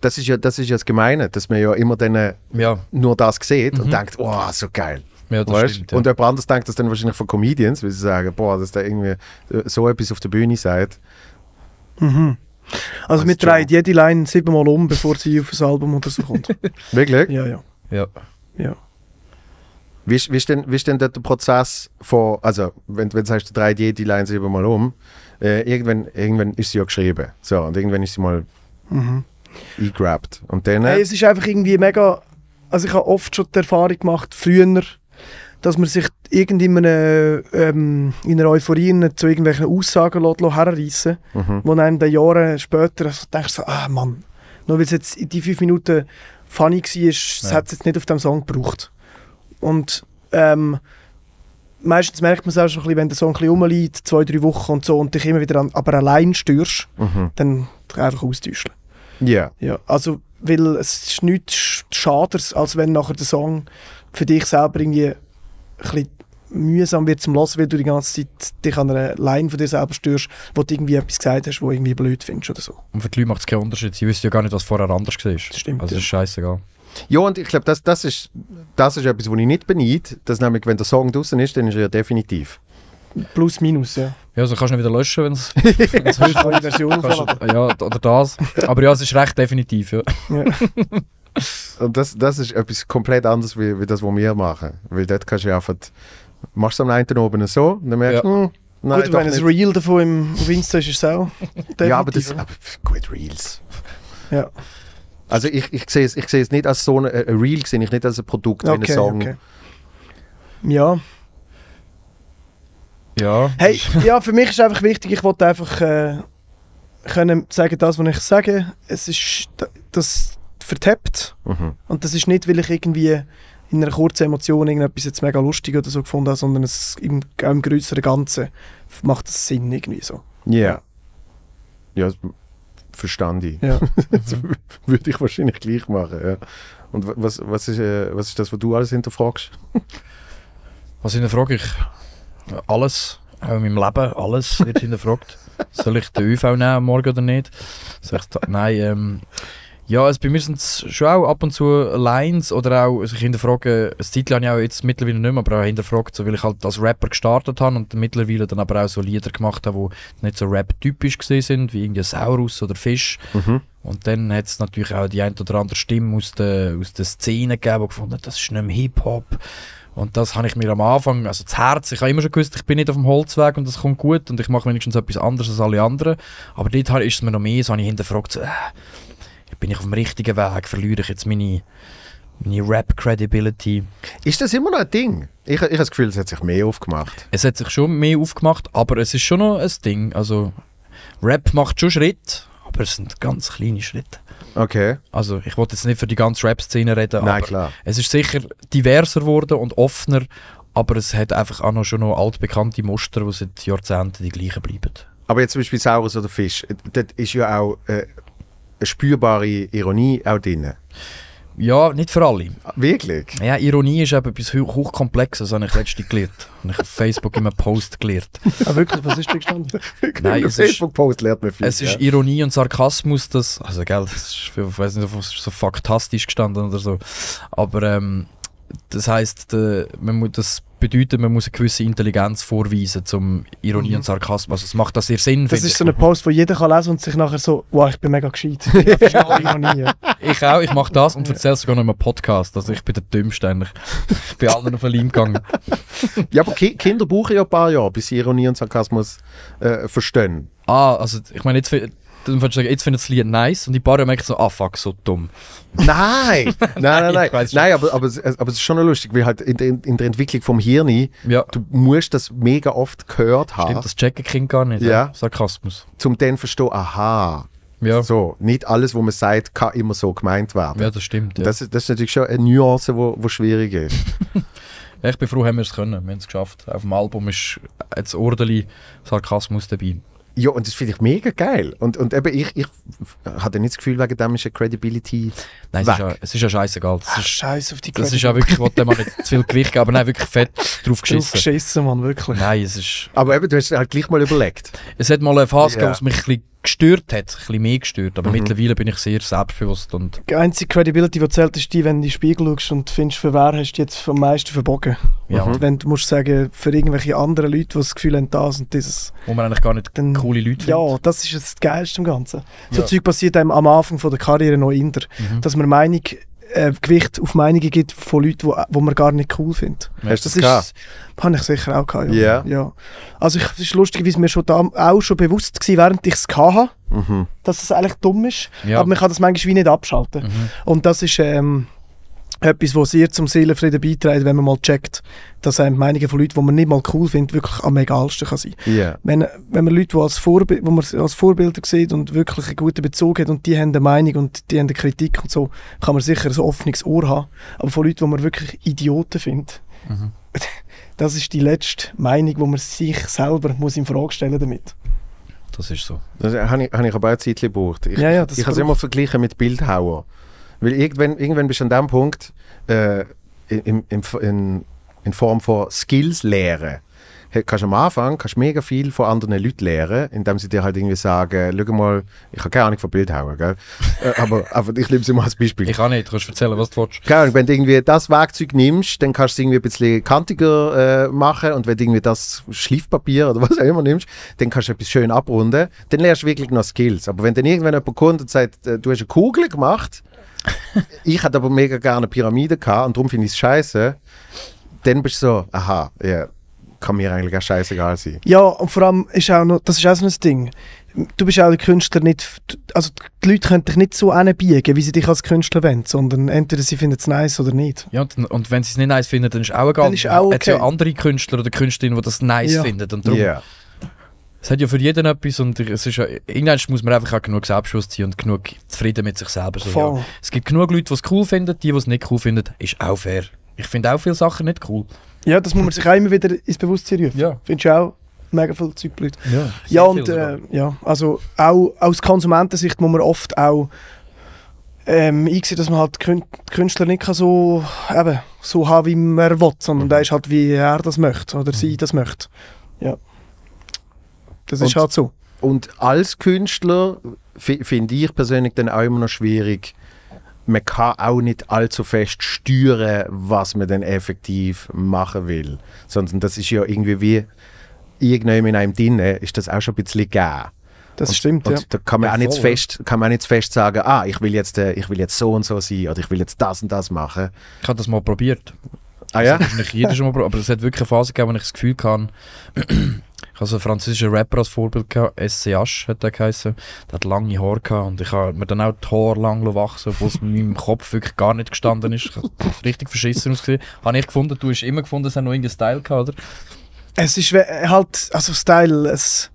Das ist ja das, ist ja das Gemeine, dass man ja immer dann äh, Ja, nur das sieht und Mhm. denkt, oh, so geil. ja das Weißt? stimmt. Ja. Und jemand anderes denkt das dann wahrscheinlich von Comedians, weil sie sagen, boah, dass der irgendwie äh, so etwas auf der Bühne sagt. Mhm. Also Als wir drehen jede Line siebenmal um, bevor sie auf das Album oder so kommt. <laughs> Wirklich? ja, ja. ja. Ja. Wie, ist- wie, ist denn, wie ist denn der Prozess von, also wenn, wenn du sagst, du drehst jede Line siebenmal um, äh, irgendwann, irgendwann ist sie ja geschrieben. So, und irgendwann ist sie mal Mhm. eingegrabt. Und dann, Hey, es ist einfach irgendwie mega. Also ich habe oft schon die Erfahrung gemacht, früher, dass man sich irgendeiner ähm, in einer Euphorie zu irgendwelchen Aussagen lässt, lässt herreissen mhm. wo einem dann Jahre später also denkst du so, ah Mann, nur weil es jetzt in die fünf Minuten funny war, es Ja. hat es jetzt nicht auf dem Song gebraucht. Und ähm, meistens merkt man es auch schon ein bisschen, wenn der Song ein bisschen rumliegt, zwei, drei Wochen und so, und dich immer wieder an, aber allein störst, Mhm. dann einfach austauschen. Ja. Ja, also, weil es ist nichts sch- Schaders, als wenn nachher der Song für dich selber irgendwie ein bisschen mühsam wird zum Hören, weil du die ganze Zeit dich an einer Line von dir selber störst, wo du irgendwie etwas gesagt hast, wo irgendwie blöd findest oder so. Und für die Leute macht es keinen Unterschied. Sie wissen ja gar nicht, was vorher anders war. Das stimmt, Also ja. ist scheißegal. Ja, und ich glaube, das, das, ist, das ist etwas, was ich nicht beneide. Dass nämlich, wenn der Song draußen ist, dann ist er ja definitiv. Plus, minus, ja. Ja, also kannst du ihn wieder löschen, wenn es... Eine Version ja, oder das. Aber ja, es ist recht definitiv, ja. Ja. Und das, das ist etwas komplett anderes, wie, wie das, was wir machen. Weil dort kannst du ja einfach, machst du am einen oben so, und dann merkst du, hm, nein, Gut, doch wenn ein. Reel davon im, auf Insta ist, ist es auch. Ja, aber das, aber gut, Reels. Ja. Also ich, ich sehe es, ich sehe es nicht als so ein, ein Reel, sehe ich nicht als ein Produkt, wie Okay, ein Song. okay. Ja. Ja. Hey, ja, für mich ist einfach wichtig, ich wollte einfach äh, können sagen, das, was ich sage, es ist das vertappt. Mhm. Und das ist nicht, weil ich irgendwie in einer kurzen Emotion irgendetwas jetzt mega lustig oder so gefunden habe, sondern es im, im größeren Ganzen macht es Sinn irgendwie so. Ja. Ja, das verstand ich. Ja. <laughs> das würde ich wahrscheinlich gleich machen. Ja. Und wa- was, was, ist, äh, was ist das, was du alles hinterfragst? Was hinterfrage ich? Alles. Auch in meinem Leben, alles wird hinterfragt. <laughs> Soll ich den ÖV nehmen morgen oder nicht? Soll ich da, nein, ähm, ja, also bei mir sind es schon auch ab und zu Lines oder auch, also ich hinterfrage, ein Titel habe ich auch jetzt mittlerweile nicht mehr, aber auch hinterfragt, so, weil ich halt als Rapper gestartet habe und mittlerweile dann aber auch so Lieder gemacht habe, die nicht so Rap-typisch gesehen sind, wie irgendwie Saurus oder Fisch. Mhm. Und dann hat es natürlich auch die ein oder andere Stimme aus der, aus der Szene gegeben, die gefunden hat, das ist nicht mehr Hip-Hop. Und das habe ich mir am Anfang, also das Herz, ich habe immer schon gewusst, ich bin nicht auf dem Holzweg und das kommt gut und ich mache wenigstens etwas anderes als alle anderen. Aber dort ist es mir noch mehr, so habe ich hinterfragt, so, äh, bin ich auf dem richtigen Weg, verliere ich jetzt meine, meine Rap-Credibility. Ist das immer noch ein Ding? Ich, ich habe das Gefühl, es hat sich mehr aufgemacht. Es hat sich schon mehr aufgemacht, aber es ist schon noch ein Ding. Also Rap macht schon Schritt, aber es sind ganz kleine Schritte. Okay. Also ich wollte jetzt nicht für die ganze Rap-Szene reden, Nein, aber klar. es ist sicher diverser geworden und offener, aber es hat einfach auch noch schon noch altbekannte Muster, die seit Jahrzehnten die gleichen bleiben. Aber jetzt zum Beispiel Saurus oder Fisch, dort ist ja auch äh, eine spürbare Ironie auch drin. Ja, nicht für alle. Wirklich? Ja, Ironie ist eben etwas hoch- hochkomplexes, habe ich letztens gelernt. Habe ich auf Facebook in einem Post gelernt. <laughs> Ah, wirklich, was ist da gestanden? Nein, es ist- Facebook-Post lernt man viel. Es ist Ironie und Sarkasmus, das, also gell, das ist, für- ich weiß nicht, ob es so faktastisch gestanden oder so, aber ähm, das heißt, man muss, das bedeutet, man muss eine gewisse Intelligenz vorweisen zum Ironie Mhm. und Sarkasmus. Also es macht das sehr Sinn. Das ist ich. so ein Post, wo jeder kann lesen und sich nachher so, wow, ich bin mega gescheit. <laughs> Ich Ironie. Ich auch, ich mache das und erzähle es sogar noch in einem Podcast. Also ich bin der Dümmste eigentlich. Ich bin allen auf den Leim gegangen. <laughs> Ja, aber Ki Kinder brauchen ja ein paar Jahre, bis sie Ironie und Sarkasmus äh, verstehen. Ah, also ich meine, jetzt, fi- dann würdest du sagen, jetzt findet das Lied nice und die paar Jahre merken so, ah fuck, so dumm. Nein! <laughs> nein, nein, nein. Nein, aber, aber, es- aber es ist schon noch lustig, weil halt in, der- in der Entwicklung vom Hirn, Ja, du musst das mega oft gehört haben, stimmt, das checken Kind gar nicht. Ja. Sarkasmus. um dann zu verstehen, aha, Ja, so, nicht alles, was man sagt, kann immer so gemeint werden. ja das stimmt. Ja. Das, ist, das ist natürlich schon eine Nuance, wo, wo schwierig ist. <laughs> Ja, ich bin froh, haben wir es können. Wir haben es geschafft. Auf dem Album ist jetzt ordentlich Sarkasmus dabei. Ja, und das finde ich mega geil. Und, und eben, ich, ich hatte nicht das Gefühl, wegen dem ist eine Credibility Nein, es weg. ist, ja, es ist ja scheißegal. Das Ach, ist, Scheiß auf die das ist ja wirklich, ich wollte dem auch nicht zu viel Gewicht geben, aber nein, wirklich fett drauf Drauf geschissen. geschissen, Mann, wirklich. Nein, es ist... Aber eben, du hast halt gleich mal überlegt. Es hat mal eine Phase Ja. gegeben, was mich ein bisschen gestört hat, ein bisschen mehr gestört, aber Mhm. mittlerweile bin ich sehr selbstbewusst und Die einzige Credibility, die zählt, ist die, wenn du in den Spiegel schaust und findest, für wer hast du jetzt am meisten verbogen. ja, Mhm. Wenn du musst sagen, für irgendwelche anderen Leute, die das Gefühl haben, das und dieses. wo man eigentlich gar nicht Dann, coole Leute ja, findet. das ist das Geilste im Ganzen. So Ja. Zeug passiert einem am Anfang von der Karriere noch in der, Mhm. dass man Meinung, äh, Gewicht auf Meinungen gibt von Leuten, wo, wo man gar nicht cool findet. Hast du Das das gehabt? ist, habe ich sicher auch gehabt, Ja. ja. ja. Also ich, es ist lustig, wie es mir schon da, auch schon bewusst war, während ich es hatte, Mhm. dass es eigentlich dumm ist. Ja. Aber man kann das manchmal wie nicht abschalten. Mhm. Und das ist ähm, etwas, was sehr zum Seelenfrieden beiträgt, wenn man mal checkt, dass einem die Meinungen von Leuten, die man nicht mal cool findet, wirklich am egalsten kann sein. Ja. Wenn, wenn man Leute, die als, Vorbi wo man als Vorbilder sieht und wirklich einen guten Bezug hat und die haben eine Meinung und die haben eine Kritik und so, kann man sicher ein offenes Ohr haben. Aber von Leuten, die man wirklich Idioten findet, Mhm. <laughs> das ist die letzte Meinung, wo man sich selber muss in Frage stellen damit. Das ist so. Das habe ich, habe ich aber auch ein Zeit gebraucht. Ich, Ja, ja, ich habe es immer verglichen mit Bildhauer. Weil irgendwann, irgendwann bist du an dem Punkt, äh, in, in, in, in Form von Skills lehren. Kannst am Anfang kannst mega viel von anderen Leuten lernen, indem sie dir halt irgendwie sagen, schau mal, ich habe keine Ahnung von Bildhauer, gell? äh, aber, aber ich nehme sie mal als Beispiel. Ich kann nicht, du kannst erzählen, was du willst. Keine Ahnung, wenn du irgendwie das Werkzeug nimmst, dann kannst du es irgendwie ein bisschen kantiger äh, machen und wenn du irgendwie das Schliffpapier oder was auch immer nimmst, dann kannst du etwas schön abrunden. Dann lernst du wirklich noch Skills. Aber wenn dann irgendwann jemand kommt und sagt, äh, du hast eine Kugel gemacht, ich hatte aber mega gerne eine Pyramide gehabt und darum finde ich es scheiße, dann bist du so, aha, ja, kann mir eigentlich auch scheißegal sein. Ja, und vor allem ist auch noch, das ist auch so ein Ding. Du bist auch der Künstler nicht, also die Leute können dich nicht so anbiegen, wie sie dich als Künstler wollen, sondern entweder sie finden es nice oder nicht. Ja, und, und wenn sie es nicht nice finden, dann ist auch egal. Dann ist auch Es hat ja andere Künstler oder Künstlerinnen, die das nice Ja. finden. Und darum, Ja. Es hat ja für jeden etwas und es ist ja, irgendwann muss man einfach auch genug Selbstbewusstsein und genug zufrieden mit sich selber sein. Voll. Ja. Es gibt genug Leute, die es cool finden, die, die es nicht cool finden, ist auch fair. Ich finde auch viele Sachen nicht cool. Ja, das muss man sich auch immer wieder ins Bewusstsein rufen. Ja. Findest du auch mega viel Zeug Leute. Ja, Ja, und äh, ja, also auch aus Konsumentensicht muss man oft auch ähm, einsehen, dass man halt Kün Künstler nicht kann so, eben, so haben, wie man will, sondern Mhm. der ist halt, wie er das möchte oder sie das möchte. Ja. Das ist Und- halt so. Und als Künstler fi- finde ich persönlich dann auch immer noch schwierig, man kann auch nicht allzu fest steuern, was man dann effektiv machen will. Sondern das ist ja irgendwie wie irgendjemand in einem drin, ist das auch schon ein bisschen gegeben. Das und, stimmt, und ja. da kann man Ja, auch nicht voll, fest, kann man auch nicht fest sagen, ah, ich will jetzt, äh, ich will jetzt so und so sein oder ich will jetzt das und das machen. Ich habe das mal probiert. Ah ja? Das hat nicht jeder schon mal probiert, aber es hat wirklich eine Phase gegeben, wo ich das Gefühl hatte, ich habe so einen französischen Rapper als Vorbild gehabt, SCH hat der geheißen. Der hat lange Haare gehabt und ich habe mir dann auch die Haare lang wachsen, obwohl es in meinem Kopf wirklich gar nicht gestanden ist. Ich habe richtig verschissen ausgesehen. Habe ich gefunden, du hast immer gefunden, es hat noch irgendeinen Style gehabt, oder? Es ist halt, also Style, es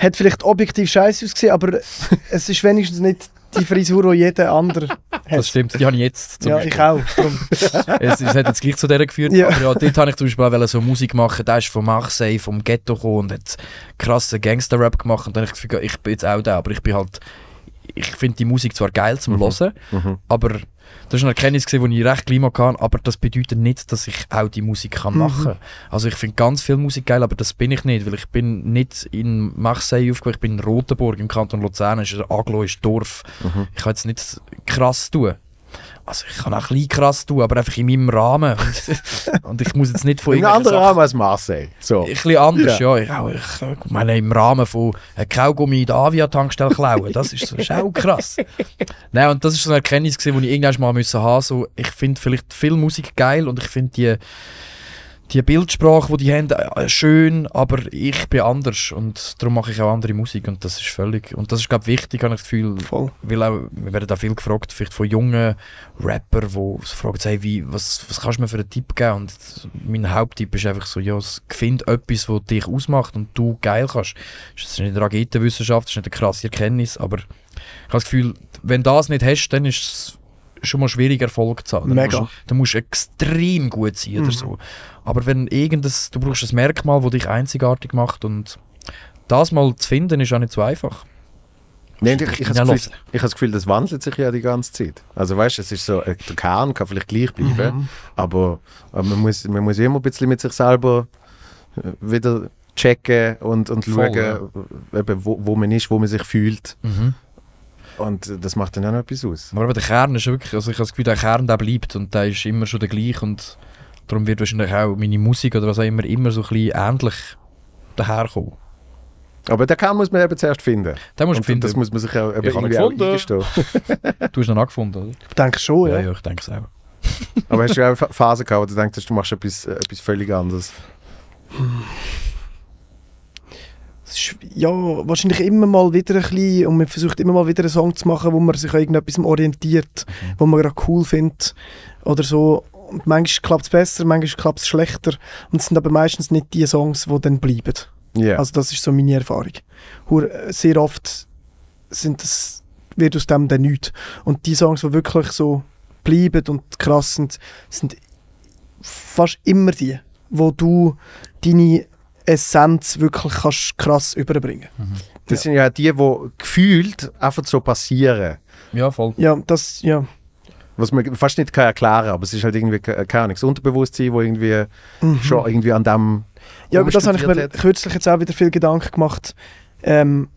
hat vielleicht objektiv scheiße ausgesehen, aber es ist wenigstens nicht die Frisur, die jeder andere hat. Das stimmt, die habe ich jetzt zum Ja, Beispiel. ich auch. <laughs> Es, es hat jetzt gleich zu der geführt, Ja. aber ja, dort habe ich zum Beispiel auch so Musik machen, der ist von Marseille, vom Ghetto gekommen und hat krassen Gangster-Rap gemacht und dann habe ich das Gefühl, ich bin jetzt auch da, aber ich bin halt, ich finde die Musik zwar geil zum Mhm. Hören, Mhm. aber das ist eine Erkenntnis, die ich recht klima kann, aber das bedeutet nicht, dass ich auch die Musik kann Mhm. machen kann. Also ich finde ganz viel Musik geil, aber das bin ich nicht, weil ich bin nicht in Marseille aufgewachsen, ich bin in Rotenburg im Kanton Luzern, das ist ein ist Dorf. Mhm. Ich kann jetzt nicht krass tun. Also ich kann auch ein bisschen krass tun, aber einfach in meinem Rahmen. Und, <laughs> ich muss jetzt nicht von irgendwelchen anderen Sachen- Rahmen als Marseille. So. ein bisschen anders, ja. Ich, auch, ich meine, im Rahmen von einem Kaugummi in der Avia-Tankstelle klauen, das ist, so, ist auch krass. Nein, und das ist so eine Erkenntnis, gewesen, die ich irgendwann mal müssen haben so, Ich finde vielleicht viel Musik geil und ich finde die, die Bildsprache, die die haben, äh, schön, aber ich bin anders und darum mache ich auch andere Musik und das ist völlig, und das ist glaube ich wichtig, habe ich das Gefühl, Voll. weil auch, wir werden da viel gefragt, vielleicht von jungen Rappern, die fragen, hey, wie, was, was kannst du mir für einen Tipp geben? Und mein Haupttipp ist einfach so, ja, find etwas, was dich ausmacht und du geil kannst. Das ist nicht eine Raketenwissenschaft, das ist nicht eine krasse Erkenntnis, aber ich habe das Gefühl, wenn du das nicht hast, dann ist es schon mal schwierig, Erfolg zu haben. Mega. Musst, da musst du extrem gut sein oder Mhm. so. Aber wenn irgendes, du brauchst ein Merkmal, das dich einzigartig macht und das mal zu finden, ist auch nicht so einfach. Nein, ich, ich, habe das Ja, Gefühl, ich habe das Gefühl, das wandelt sich ja die ganze Zeit. Also weißt du, es ist so, äh, der Kern kann vielleicht gleich bleiben, Mhm. aber, aber man, muss, man muss immer ein bisschen mit sich selber äh, wieder checken und, und Voll, schauen, äh, eben, wo, wo man ist, wo man sich fühlt. Mhm. Und äh, das macht dann auch noch etwas aus. Aber der Kern ist wirklich, also ich habe das Gefühl, der Kern der bleibt und der ist immer schon der gleiche und darum wird wahrscheinlich auch meine Musik oder was auch immer immer so ein bisschen ähnlich daherkommen. Aber den Kern muss man eben zuerst finden. Den musst du und finden. das muss man sich auch, eben Ich irgendwie auch gefunden. eingestehen. <laughs> <laughs> du hast ihn angefunden, oder? Ich denke schon, ja. ja, ich denke es auch. <laughs> Aber hast du auch Phasen gehabt, wo du denkst, du machst etwas, äh, etwas völlig anderes? Es ist, ja, wahrscheinlich immer mal wieder ein bisschen und man versucht immer mal wieder einen Song zu machen, wo man sich an irgendetwas orientiert, Mhm. wo man gerade cool findet oder so. Und manchmal klappt es besser, manchmal klappt es schlechter und es sind aber meistens nicht die Songs, die dann bleiben. Ja. Also das ist so meine Erfahrung. Hur- äh, Sehr oft sind das, wird aus dem dann nichts. Und die Songs, die wirklich so bleiben und krass sind, sind fast immer die, wo du deine Essenz wirklich kannst krass überbringen das sind ja die, die gefühlt einfach so passieren. Ja, voll. Ja, das, ja. Was man fast nicht kann erklären kann, aber es ist halt irgendwie ke- keine Ahnung, das Unterbewusstsein, wo irgendwie Mhm. schon irgendwie an dem Ja, über das habe ich mir hat. kürzlich jetzt auch wieder viel Gedanken gemacht. Ähm,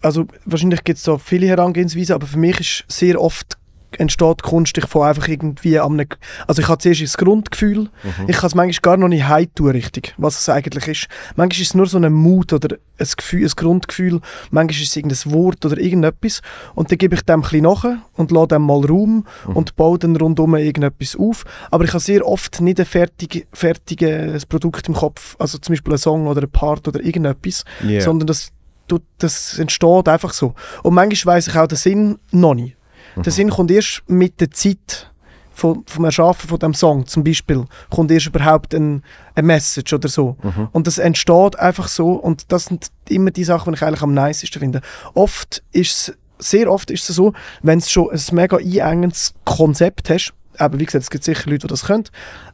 also wahrscheinlich gibt es da viele Herangehensweisen, aber für mich ist sehr oft entsteht Kunst ich von einfach irgendwie an einem, also ich habe zuerst das Grundgefühl, Mhm. ich kann es manchmal gar noch nicht heimtun richtig, was es eigentlich ist. Manchmal ist es nur so ein Mut oder ein, Gefühl, ein Grundgefühl, manchmal ist es irgendein Wort oder irgendetwas und dann gebe ich dem ein bisschen nach und lasse dem mal Raum Mhm. und baue dann rundum irgendetwas auf. Aber ich habe sehr oft nicht ein fertig, fertiges Produkt im Kopf, also zum Beispiel ein Song oder ein Part oder irgendetwas, Ja. sondern das, das entsteht einfach so. Und manchmal weiß ich auch den Sinn noch nicht. Mhm. Der Sinn kommt erst mit der Zeit von, vom Erschaffen von dem Song zum Beispiel kommt erst überhaupt ein, ein Message oder so. Mhm. Und das entsteht einfach so und das sind immer die Sachen, die ich eigentlich am nicesten finde. Oft ist es, sehr oft ist es so, wenn du schon ein mega einengendes Konzept hast, aber wie gesagt, es gibt sicher Leute, die das können,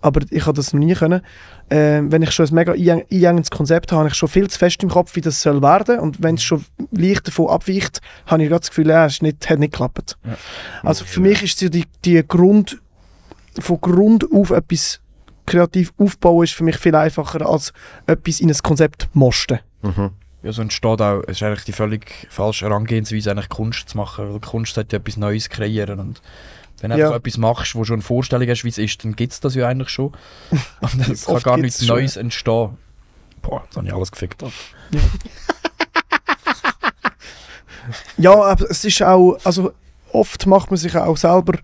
aber ich habe das noch nie können. Äh, wenn ich schon ein mega einengendes Konzept habe, habe ich schon viel zu fest im Kopf, wie das soll werden und wenn es schon leicht davon abweicht, habe ich das Gefühl, ja, es nicht, hat nicht geklappt. Ja. Also für mich ist die, die Grund, von Grund auf etwas kreativ aufbauen, ist für mich viel einfacher, als etwas in ein Konzept mosten. Mhm. Ja, so entsteht auch, es ist eigentlich die völlig falsche Herangehensweise, eigentlich Kunst zu machen. Weil Kunst sollte ja etwas Neues kreieren. Und wenn du Ja. einfach etwas machst, wo schon eine Vorstellung hast, wie es ist, dann gibt es das ja eigentlich schon. <laughs> Und es kann gar nichts schon. Neues entstehen. Boah, jetzt habe ich alles gefickt. <laughs> Ja, aber es ist auch, also oft macht man sich auch selber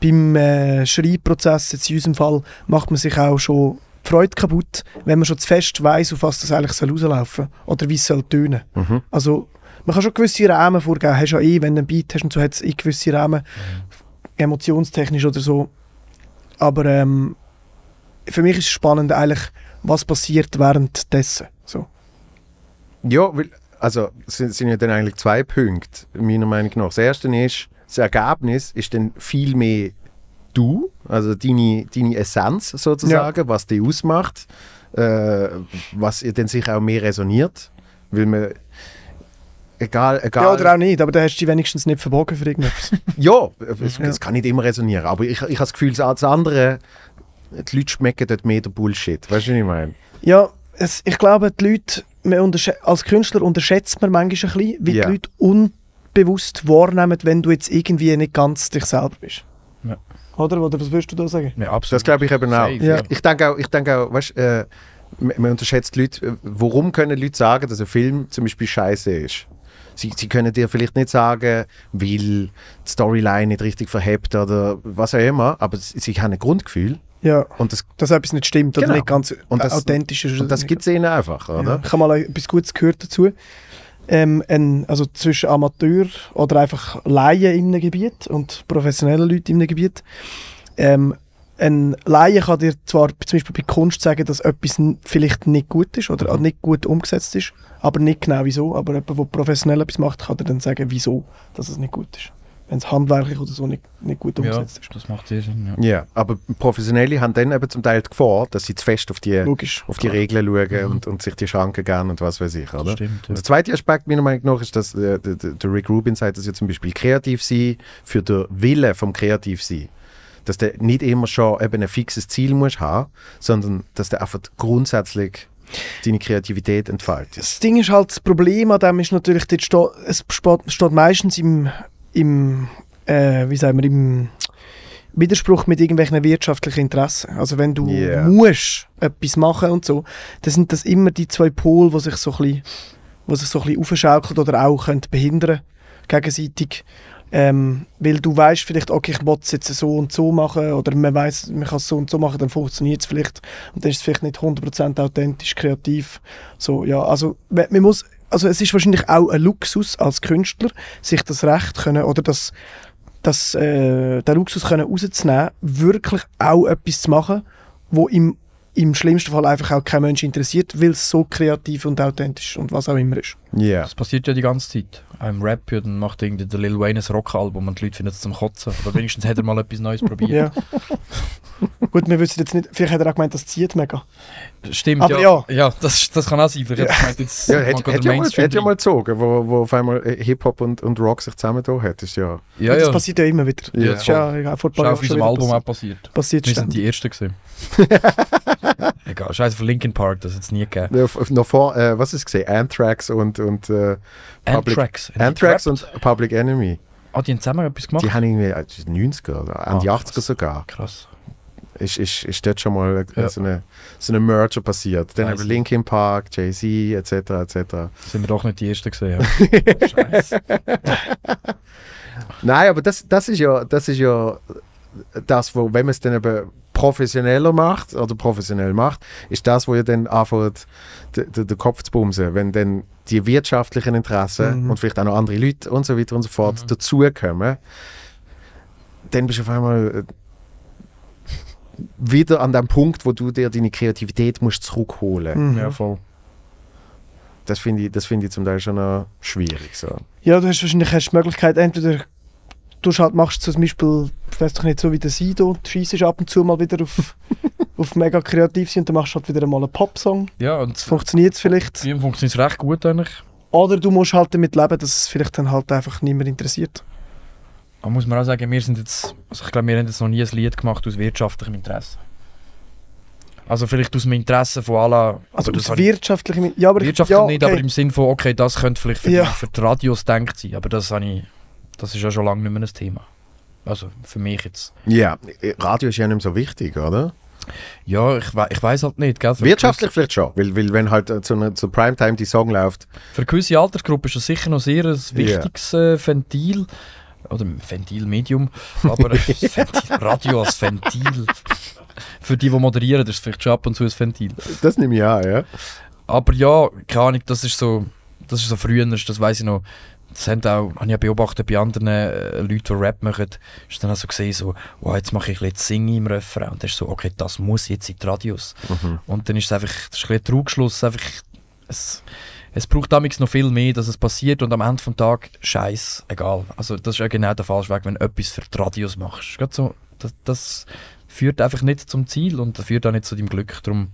beim äh, Schreibprozess, jetzt in unserem Fall, macht man sich auch schon die Freude kaputt, wenn man schon zu fest weiss, auf was das eigentlich soll rauslaufen soll oder wie es soll tönen. Mhm. Also man kann schon gewisse Rahmen vorgeben, hast ja eh, wenn du einen Beat hast und so, hat es eh gewisse Rahmen, emotionstechnisch oder so. Aber ähm, für mich ist es spannend eigentlich, was passiert währenddessen. So. Ja, weil, also es sind, sind ja dann eigentlich zwei Punkte, meiner Meinung nach. Das erste ist, das Ergebnis ist dann viel mehr du, also deine, deine Essenz sozusagen, was dich ausmacht, äh, was ihr dann sicher auch mehr resoniert, weil man egal, egal Ja, oder auch nicht, aber da hast du dich wenigstens nicht verbogen für irgendetwas. <laughs> <laughs> Ja, es, Ja. kann nicht immer resonieren, aber ich, ich habe das Gefühl, das andere, die Leute schmecken dort mehr der Bullshit. Weißt du, was ich meine? Ja, es, ich glaube, die Leute, man als Künstler unterschätzt man manchmal ein bisschen, wie Ja. die Leute unbewusst wahrnehmen, wenn du jetzt irgendwie nicht ganz dich selber bist. Ja. Oder? Oder was würdest du da sagen? Ja, absolut. Das glaube ich eben auch. Safe, Ja. Ich denke auch, ich denke auch weißt, äh, man unterschätzt die Leute. äh, Warum können Leute sagen, dass ein Film zum Beispiel scheiße ist? Sie, sie können dir vielleicht nicht sagen, weil die Storyline nicht richtig verhebt oder was auch immer, aber sie, haben ein Grundgefühl Ja, und das, dass etwas nicht stimmt oder Genau. nicht ganz Und das- authentisch ist. und das gibt es ihnen einfach, Ja. oder? Ich habe mal etwas Gutes gehört dazu. Ähm, ein, also zwischen Amateur oder einfach Laien in einem Gebiet und professionellen Leuten in einem Gebiet. Ähm, ein Laie kann dir zwar zum Beispiel bei Kunst sagen, dass etwas vielleicht nicht gut ist oder Mhm. nicht gut umgesetzt ist, aber nicht genau wieso. Aber jemand, der professionell etwas macht, kann dir dann sagen, wieso dass es nicht gut ist. wenn es handwerklich oder so nicht, nicht gut Ja, umgesetzt ist. das macht sehr Sinn. Ja. Ja, aber Professionelle haben dann eben zum Teil die Gefahr, dass sie zu fest auf die, Logisch. auf die Regeln schauen und, und sich die Schranken geben und was weiß ich, Das oder? stimmt. Ja. Und der zweite Aspekt meiner Meinung nach ist, dass äh, der, der der Rick Rubin sagt, dass ja zum Beispiel kreativ sein für den Wille vom kreativ sein. Dass der nicht immer schon eben ein fixes Ziel muss haben, sondern dass der einfach grundsätzlich deine Kreativität entfaltet. Das Ding ist halt, das Problem an dem ist natürlich, steht, es steht, steht meistens im, im äh, wie sagen wir, im Widerspruch mit irgendwelchen wirtschaftlichen Interessen. Also wenn du Yeah. musst etwas machen und so, dann sind das immer die zwei Pole, die sich so ein bisschen, die sich so ein bisschen aufschaukeln oder auch können behindern gegenseitig. Ähm, weil du weißt vielleicht, okay, ich will es jetzt so und so machen oder man weiß, man kann es so und so machen, dann funktioniert es vielleicht und dann ist es vielleicht nicht 100% authentisch, kreativ. So, ja, also man muss, also es ist wahrscheinlich auch ein Luxus als Künstler, sich das Recht können oder das, das, äh, den Luxus können rauszunehmen, wirklich auch etwas zu machen, wo im, im schlimmsten Fall einfach auch kein Mensch interessiert, weil es so kreativ und authentisch und was auch immer ist. Ja. Das passiert ja die ganze Zeit. Im Rap, ja, dann macht irgendwie der Lil Wayne ein Rockalbum und die Leute finden es zum Kotzen. Aber wenigstens hat er mal etwas Neues <laughs> probiert. Ja. Gut, wir wissen jetzt nicht, vielleicht hat er auch gemeint, das zieht mega. Stimmt, Aber ja. Ja, das, das kann auch sein. Vielleicht hat er gemeint, jetzt Ja, hätte hätt den ja, mal- Mainstream hätt ja mal gezogen, wo, wo auf einmal äh, Hip-Hop und, und Rock sich zusammen da hat. Ist ja, Ja, das ja. passiert ja immer wieder. Ja, das ist ja, ja vor ein Ist paar Jahren auf schon unserem wieder Album auch passiert. passiert. passiert Wir sind die Ersten gewesen. <laughs> Egal, scheiße, von Linkin Park, das hat es nie gegeben. Ja, noch vor, äh, was ist es gesehen? Anthrax und, und äh, Public- Anthrax. Haben Anthrax und Public Enemy. Ah, die haben zusammen etwas gemacht? Die haben irgendwie äh, 90er oder Ende Ah, 80er sogar. Krass. Ist, ist, ist dort schon mal äh, Ja. so, eine, so eine Merger passiert. Dann Nice. eben Linkin Park, Jay-Z etc. etc. Sind wir doch nicht die Ersten gewesen. Ja. <laughs> scheiße. Nein, aber das, das ist ja das ist ja das, wo, wenn man es dann eben professioneller macht oder professionell macht, ist das, wo ja dann anfängt, den, Kopf zu bumsen. Wenn dann die wirtschaftlichen Interessen Mhm. und vielleicht auch noch andere Leute und so weiter und so fort Mhm. dazukommen, dann bist du auf einmal äh, wieder an dem Punkt, wo du dir deine Kreativität musst zurückholen. Mhm. Ja, voll. Das finde ich, das finde ich zum Teil schon schwierig. So. Ja, du hast wahrscheinlich hast die Möglichkeit, entweder du halt machst zum Beispiel, ich weiß doch nicht, so wie der Sido, du schießt ab und zu mal wieder auf, <laughs> auf mega kreativ sein und dann machst du halt wieder mal einen Popsong. Ja, und Funktioniert es vielleicht. ihm funktioniert es recht gut eigentlich. Oder du musst halt damit leben, dass es vielleicht dann halt einfach niemand interessiert. Aber muss man auch sagen, wir sind jetzt, also ich glaube, wir haben jetzt noch nie ein Lied gemacht aus wirtschaftlichem Interesse. Also vielleicht aus dem Interesse von aller, Also aus ich- wirtschaftlichem... Ja, aber ich- wirtschaftlich ja, nicht, okay. aber im Sinn von, okay, das könnte vielleicht für, Ja. die, für die Radios denkt sein, aber das, habe ich, das ist ja schon lange nicht mehr ein Thema. Also für mich jetzt. Ja, Radio ist ja nicht mehr so wichtig, oder? Ja, ich, we ich weiß halt nicht. Gell? Für Wirtschaftlich vielleicht schon, weil, weil wenn halt äh, zu, einer- zu Primetime die Song läuft, für gewisse Altersgruppen ist das sicher noch sehr ein wichtiges äh, Ventil. Oder Ventilmedium, aber <laughs> Ventil, Radio als Ventil. Für die, die moderieren, das ist vielleicht schon ab und zu ein Ventil. das nehme ich an, ja. Aber ja, keine Ahnung, das ist so, das ist so früher, das weiß ich noch. Das haben auch, habe ich ja beobachtet bei anderen äh, Leuten, die Rap machen, ist dann auch so gesehen, so, wow, jetzt mache ich ein bisschen Singen im Refrain. Und das ist so, okay, das muss jetzt in die Radios. Mhm. Und dann ist es einfach, das ist ein bisschen ein Trugschluss, einfach, es, es braucht damals noch viel mehr, dass es passiert und am Ende des Tages, scheiß, egal. Also das ist ja genau der falsche Weg, wenn du etwas für die Radios machst. Gerade so, das, das führt einfach nicht zum Ziel und das führt auch nicht zu deinem Glück. Darum,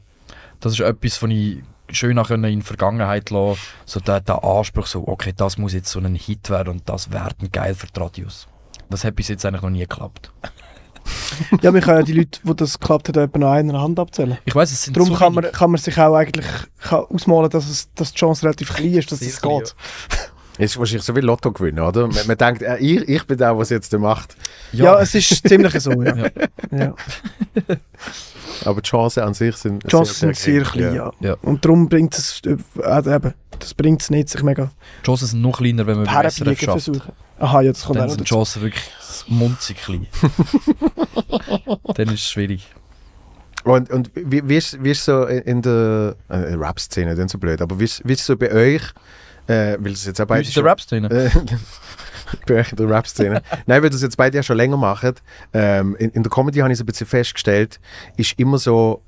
das ist etwas, was ich schön auch können in die Vergangenheit lassen so der, der Anspruch, so, okay, das muss jetzt so ein Hit werden und das wäre dann geil für die Radios. Das hat bis jetzt eigentlich noch nie geklappt. Ja, man kann ja die Leute, die das geklappt hat, etwa noch einer Hand abzählen. Ich weiß, es sind Darum so kann man, kann man sich auch eigentlich kann ausmalen, dass, es, dass die Chance relativ klein ist, dass Sehr es klein, geht. Es ist wahrscheinlich so wie Lotto gewinnen, oder? Man, man denkt, äh, ich, ich bin der, was jetzt macht. Ja, es ist ziemlich so, ja. Ja. ja. <laughs> Aber die Chancen an sich sind Chancen sind sehr klein, ja. Ja. Und darum bringt es, äh, eben, das bringt es nicht, sich mega Die Chancen sind noch kleiner, wenn man beim SRF herbiegen schafft. versuchen. Aha, ja, das kommt auch Dann noch sind die. Chancen wirklich munzig klein. <laughs> Dann ist es schwierig. Und, und wie, wie, ist, wie ist so in der äh, Rap-Szene, dann so blöd, aber wie ist, wie ist so bei euch, äh, weil es jetzt auch Bei beide in der Rap-Szene. <laughs> <laughs> Bei euch in der Rap-Szene. Nein, weil das jetzt beide ja schon länger machen. Ähm, in, in der Comedy habe ich es ein bisschen festgestellt, ist immer so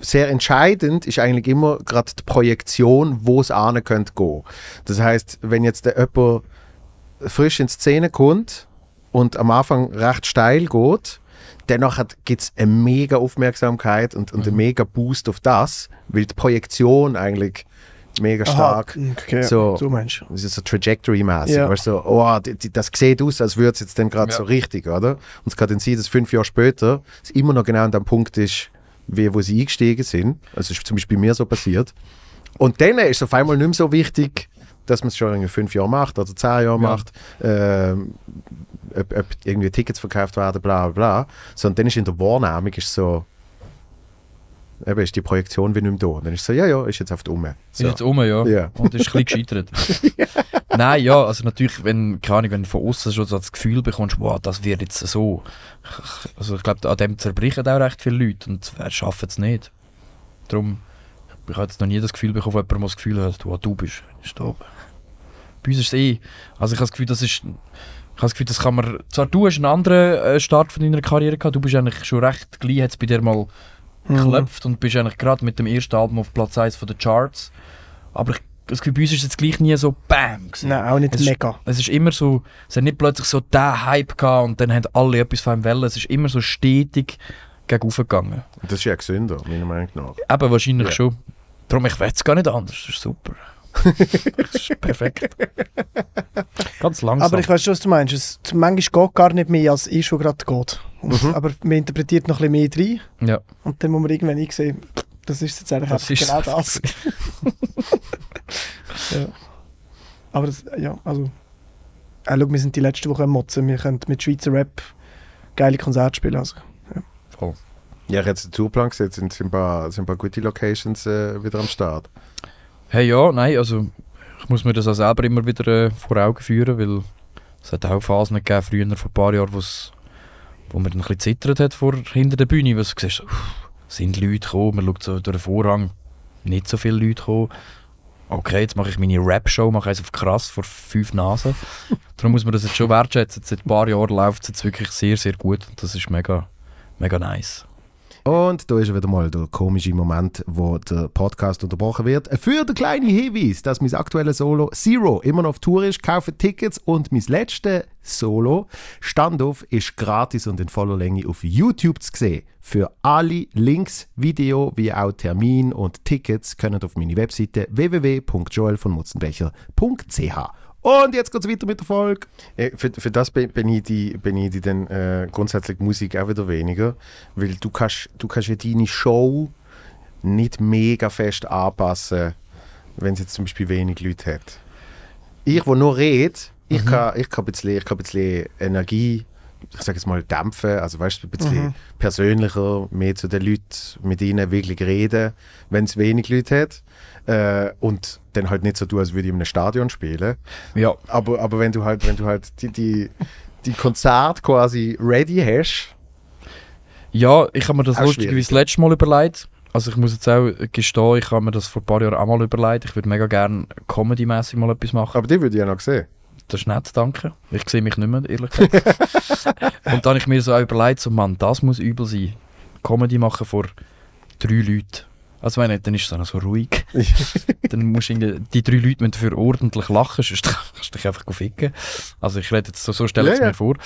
sehr entscheidend ist eigentlich immer gerade die Projektion, wo es ane könnte gehen. Das heißt, wenn jetzt der jemand frisch in die Szene kommt und am Anfang recht steil geht, dennoch gibt es eine mega Aufmerksamkeit und, und einen mega Boost auf das, weil die Projektion eigentlich mega stark Aha, okay, so- so meinst du. das ist so trajectory-mäßig. Ja. Weißt du, oh, das sieht aus, als würde es jetzt dann gerade Ja. so richtig, oder? Und es kann dann sein, dass fünf Jahre später es immer noch genau an dem Punkt ist, wie wo sie eingestiegen sind. Also ist zum Beispiel bei mir so passiert. Und dann ist es auf einmal nicht mehr so wichtig, dass man es schon in fünf Jahren macht oder zehn Jahren Ja. macht, ähm, ob, ob irgendwie Tickets verkauft werden, bla bla bla. Sondern dann ist in der Wahrnehmung ist so, eben ist die Projektion wie nicht mehr da. Und dann ist so, ja, ja, ist jetzt auf der Umme. Ist jetzt um, ja. Ja. Und ist ein bisschen gescheitert. <laughs> Nein, ja, also natürlich, wenn, keine Ahnung, wenn du von außen schon so das Gefühl bekommst, wow, das wird jetzt so. Also ich glaube, an dem zerbrechen auch recht viele Leute und wer schafft es nicht. Darum, ich habe jetzt noch nie das Gefühl bekommen, jemandem, der das Gefühl hat, wow, du bist, ist da. Bei uns ist es eh, also ich habe das Gefühl, das ist, ich habe das Gefühl, das kann man, zwar du hast einen anderen äh, Start von deiner Karriere gehabt, du bist eigentlich schon recht gleich, hat es bei dir mal Mhm. geklopft und bist eigentlich gerade mit dem ersten Album auf Platz 1 von den Charts. Aber ich, das Gefühl, bei uns ist es jetzt gleich nie so BAM gewesen. Nein, auch nicht Es ist- mega. Es ist immer so, es hat nicht plötzlich so den Hype gehabt und dann haben alle etwas von ihm wollen. Es ist immer so stetig gegangen. Und das ist ja gesünder, meiner Meinung nach. Eben wahrscheinlich Ja. schon. Darum, ich weiß es gar nicht anders. Das ist super. <laughs> das ist perfekt. Ganz langsam. Aber ich weiß schon, was du meinst. Es, manchmal geht gar nicht mehr, als eh schon gerade geht. Mhm. Aber man interpretiert noch ein bisschen mehr rein. ja, Und dann muss man irgendwann einsehen, das ist jetzt eigentlich das einfach ist genau das. <laughs> ja. Aber das, ja, also. Äh, schau, wir sind die letzte Woche am Motzen. Wir können mit Schweizer Rap geile Konzerte spielen. Also. voll. Ja, ich habe jetzt den Tourplan gesehen, sind sind ein paar, sind ein paar gute Locations äh, wieder am Start. Hey, ja, nein, also ich muss mir das auch selber immer wieder äh, vor Augen führen, weil es hat auch Phasen gegeben, früher vor ein paar Jahren, wo's, wo man dann ein bisschen zittert hat vor, hinter der Bühne, weil du siehst, uff, sind Leute gekommen, man schaut so durch den Vorhang, nicht so viele Leute gekommen. Okay, jetzt mache ich meine Rap-Show, mache eins auf krass vor fünf Nasen. <laughs> Darum muss man das jetzt schon wertschätzen. Seit ein paar Jahren läuft es jetzt wirklich sehr, sehr gut und das ist mega, mega nice. Und da ist wieder mal der komische Moment, wo der Podcast unterbrochen wird. Für den kleinen Hinweis, dass mein aktuelles Solo Zero immer noch auf Tour ist, kaufe Tickets und mein letztes Solo Standoff ist gratis und in voller Länge auf YouTube zu sehen. Für alle Links, Video wie auch Termin und Tickets können auf meine Webseite www.joelvonmutzenbecher.ch. Und jetzt geht's weiter mit der Folge. Äh, Für, für das be- beneide ich, beneide ich dann äh, grundsätzlich Musik auch wieder weniger, weil du kannst, du kannst ja deine Show nicht mega fest anpassen, wenn es jetzt zum Beispiel wenig Leute hat. Ich, wo nur rede, ich, kann, ich, kann ein bisschen, ich kann ein bisschen Energie, ich sage jetzt mal, dämpfen, also weißt du, ein bisschen Mhm. persönlicher, mehr zu den Leuten, mit ihnen wirklich reden, wenn es wenig Leute hat. Äh, und dann halt nicht so tun, als würde ich in einem Stadion spielen. Ja, Aber, aber wenn du halt, wenn du halt die, die, die Konzert quasi ready hast, Ja, ich habe mir das Auch lustig schwierig, wie das letzte Mal überlegt. Also ich muss jetzt auch gestehen, ich habe mir das vor ein paar Jahren auch mal überlegt. Ich würde mega gerne comedy-mäßig mal etwas machen. aber die würde ich ja noch sehen. Ist nett, danke. Ich sehe mich nicht mehr, ehrlich gesagt. <laughs> Und dann habe ich mir so auch überlegt, so Mann, das muss übel sein. Comedy machen vor drei Leuten. Also nicht, dann ist es dann so ruhig. <laughs> dann musst du die drei Leute müssen dafür ordentlich lachen, sonst kannst du dich einfach ficken. Also ich rede jetzt so, so stelle ich es Ja, ja. mir vor.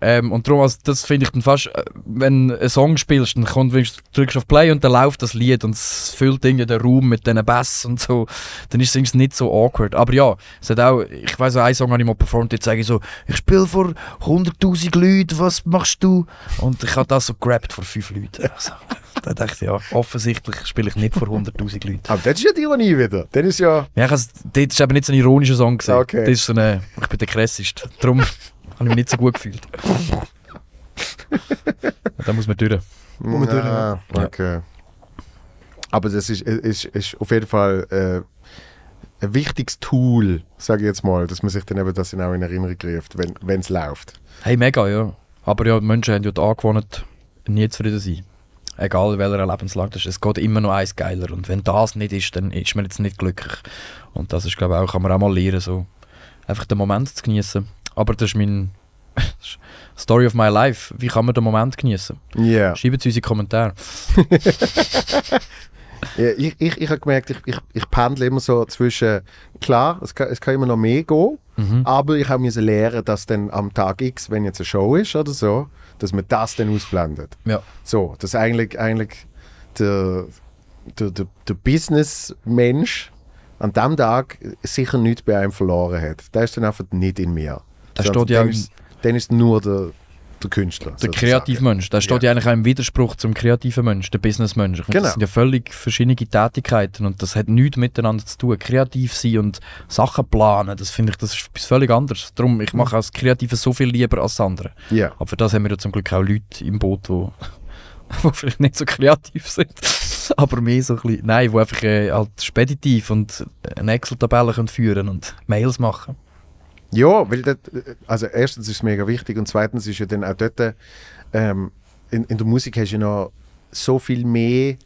Ähm, und darum, also das finde ich dann fast, äh, wenn du einen Song spielst, dann kommt, wenn du drückst auf Play und dann läuft das Lied und es füllt irgendwie den Raum mit diesen Bass und so, dann ist es nicht so awkward. Aber ja, es hat auch, ich weiß einen Song habe ich mal performt, jetzt sage ich so, ich spiele vor 100'000 Leuten, was machst du? Und ich habe das so gerappt vor fünf Leuten. <laughs> Also, da dachte ich, ja, offensichtlich spiele ich nicht vor 100'000 Leuten. Aber das ist ja die Ironie wieder. Dann ist ja. Ja, ich has, das ist eben nicht so ein ironischer Song gewesen. Okay. Das ist so eine, ich bin der krasseste. Darum habe ich mich nicht so gut gefühlt. <laughs> da muss man durch. Muss man durch, Ah, okay. Aber das ist, ist, ist auf jeden Fall äh, ein wichtiges Tool, sage ich jetzt mal, dass man sich dann eben das auch in Erinnerung ruft, wenn es läuft. Hey, mega, ja. Aber ja, die Menschen haben ja die Angewohnheit, nie zufrieden zu sein. Egal welcher Lebenslage das ist. Es geht immer noch eins geiler. Und wenn das nicht ist, dann ist man jetzt nicht glücklich. Und das ist, glaube ich, auch, kann man auch mal lernen, so einfach den Moment zu genießen. Aber das ist mein <laughs> Story of my life. Wie kann man den Moment genießen? Ja. Schreibt es uns in die Kommentare. <laughs> Ja, ich ich, ich habe gemerkt, ich, ich, ich pendle immer so zwischen, klar, es kann, es kann immer noch mehr gehen, Mhm. aber ich habe müssen lernen, dass dann am Tag X, wenn jetzt eine Show ist oder so, dass man das dann ausblendet. Ja. So, dass eigentlich, eigentlich der, der, der, der Business-Mensch an dem Tag sicher nichts bei einem verloren hat. Der ist dann einfach nicht in mir. Das Sondern steht ja dann, ist, dann ist nur der, der Künstler. Der kreative Mensch, der steht ja. eigentlich auch im Widerspruch zum kreativen Mensch, der Businessmensch. Genau. Das sind ja völlig verschiedene Tätigkeiten und das hat nichts miteinander zu tun. Kreativ sein und Sachen planen, das finde ich, das ist etwas völlig anderes. Darum, ich mache als Kreative so viel lieber als andere. Ja. Aber für das haben wir ja zum Glück auch Leute im Boot, die <laughs> wo vielleicht nicht so kreativ sind, aber mehr so ein bisschen, nein, die einfach äh, halt speditiv und eine Excel-Tabelle können führen und Mails machen. Ja, weil das, also erstens ist es mega wichtig und zweitens ist ja dann auch dort, ähm, in, in der Musik hast du ja noch so viel mehr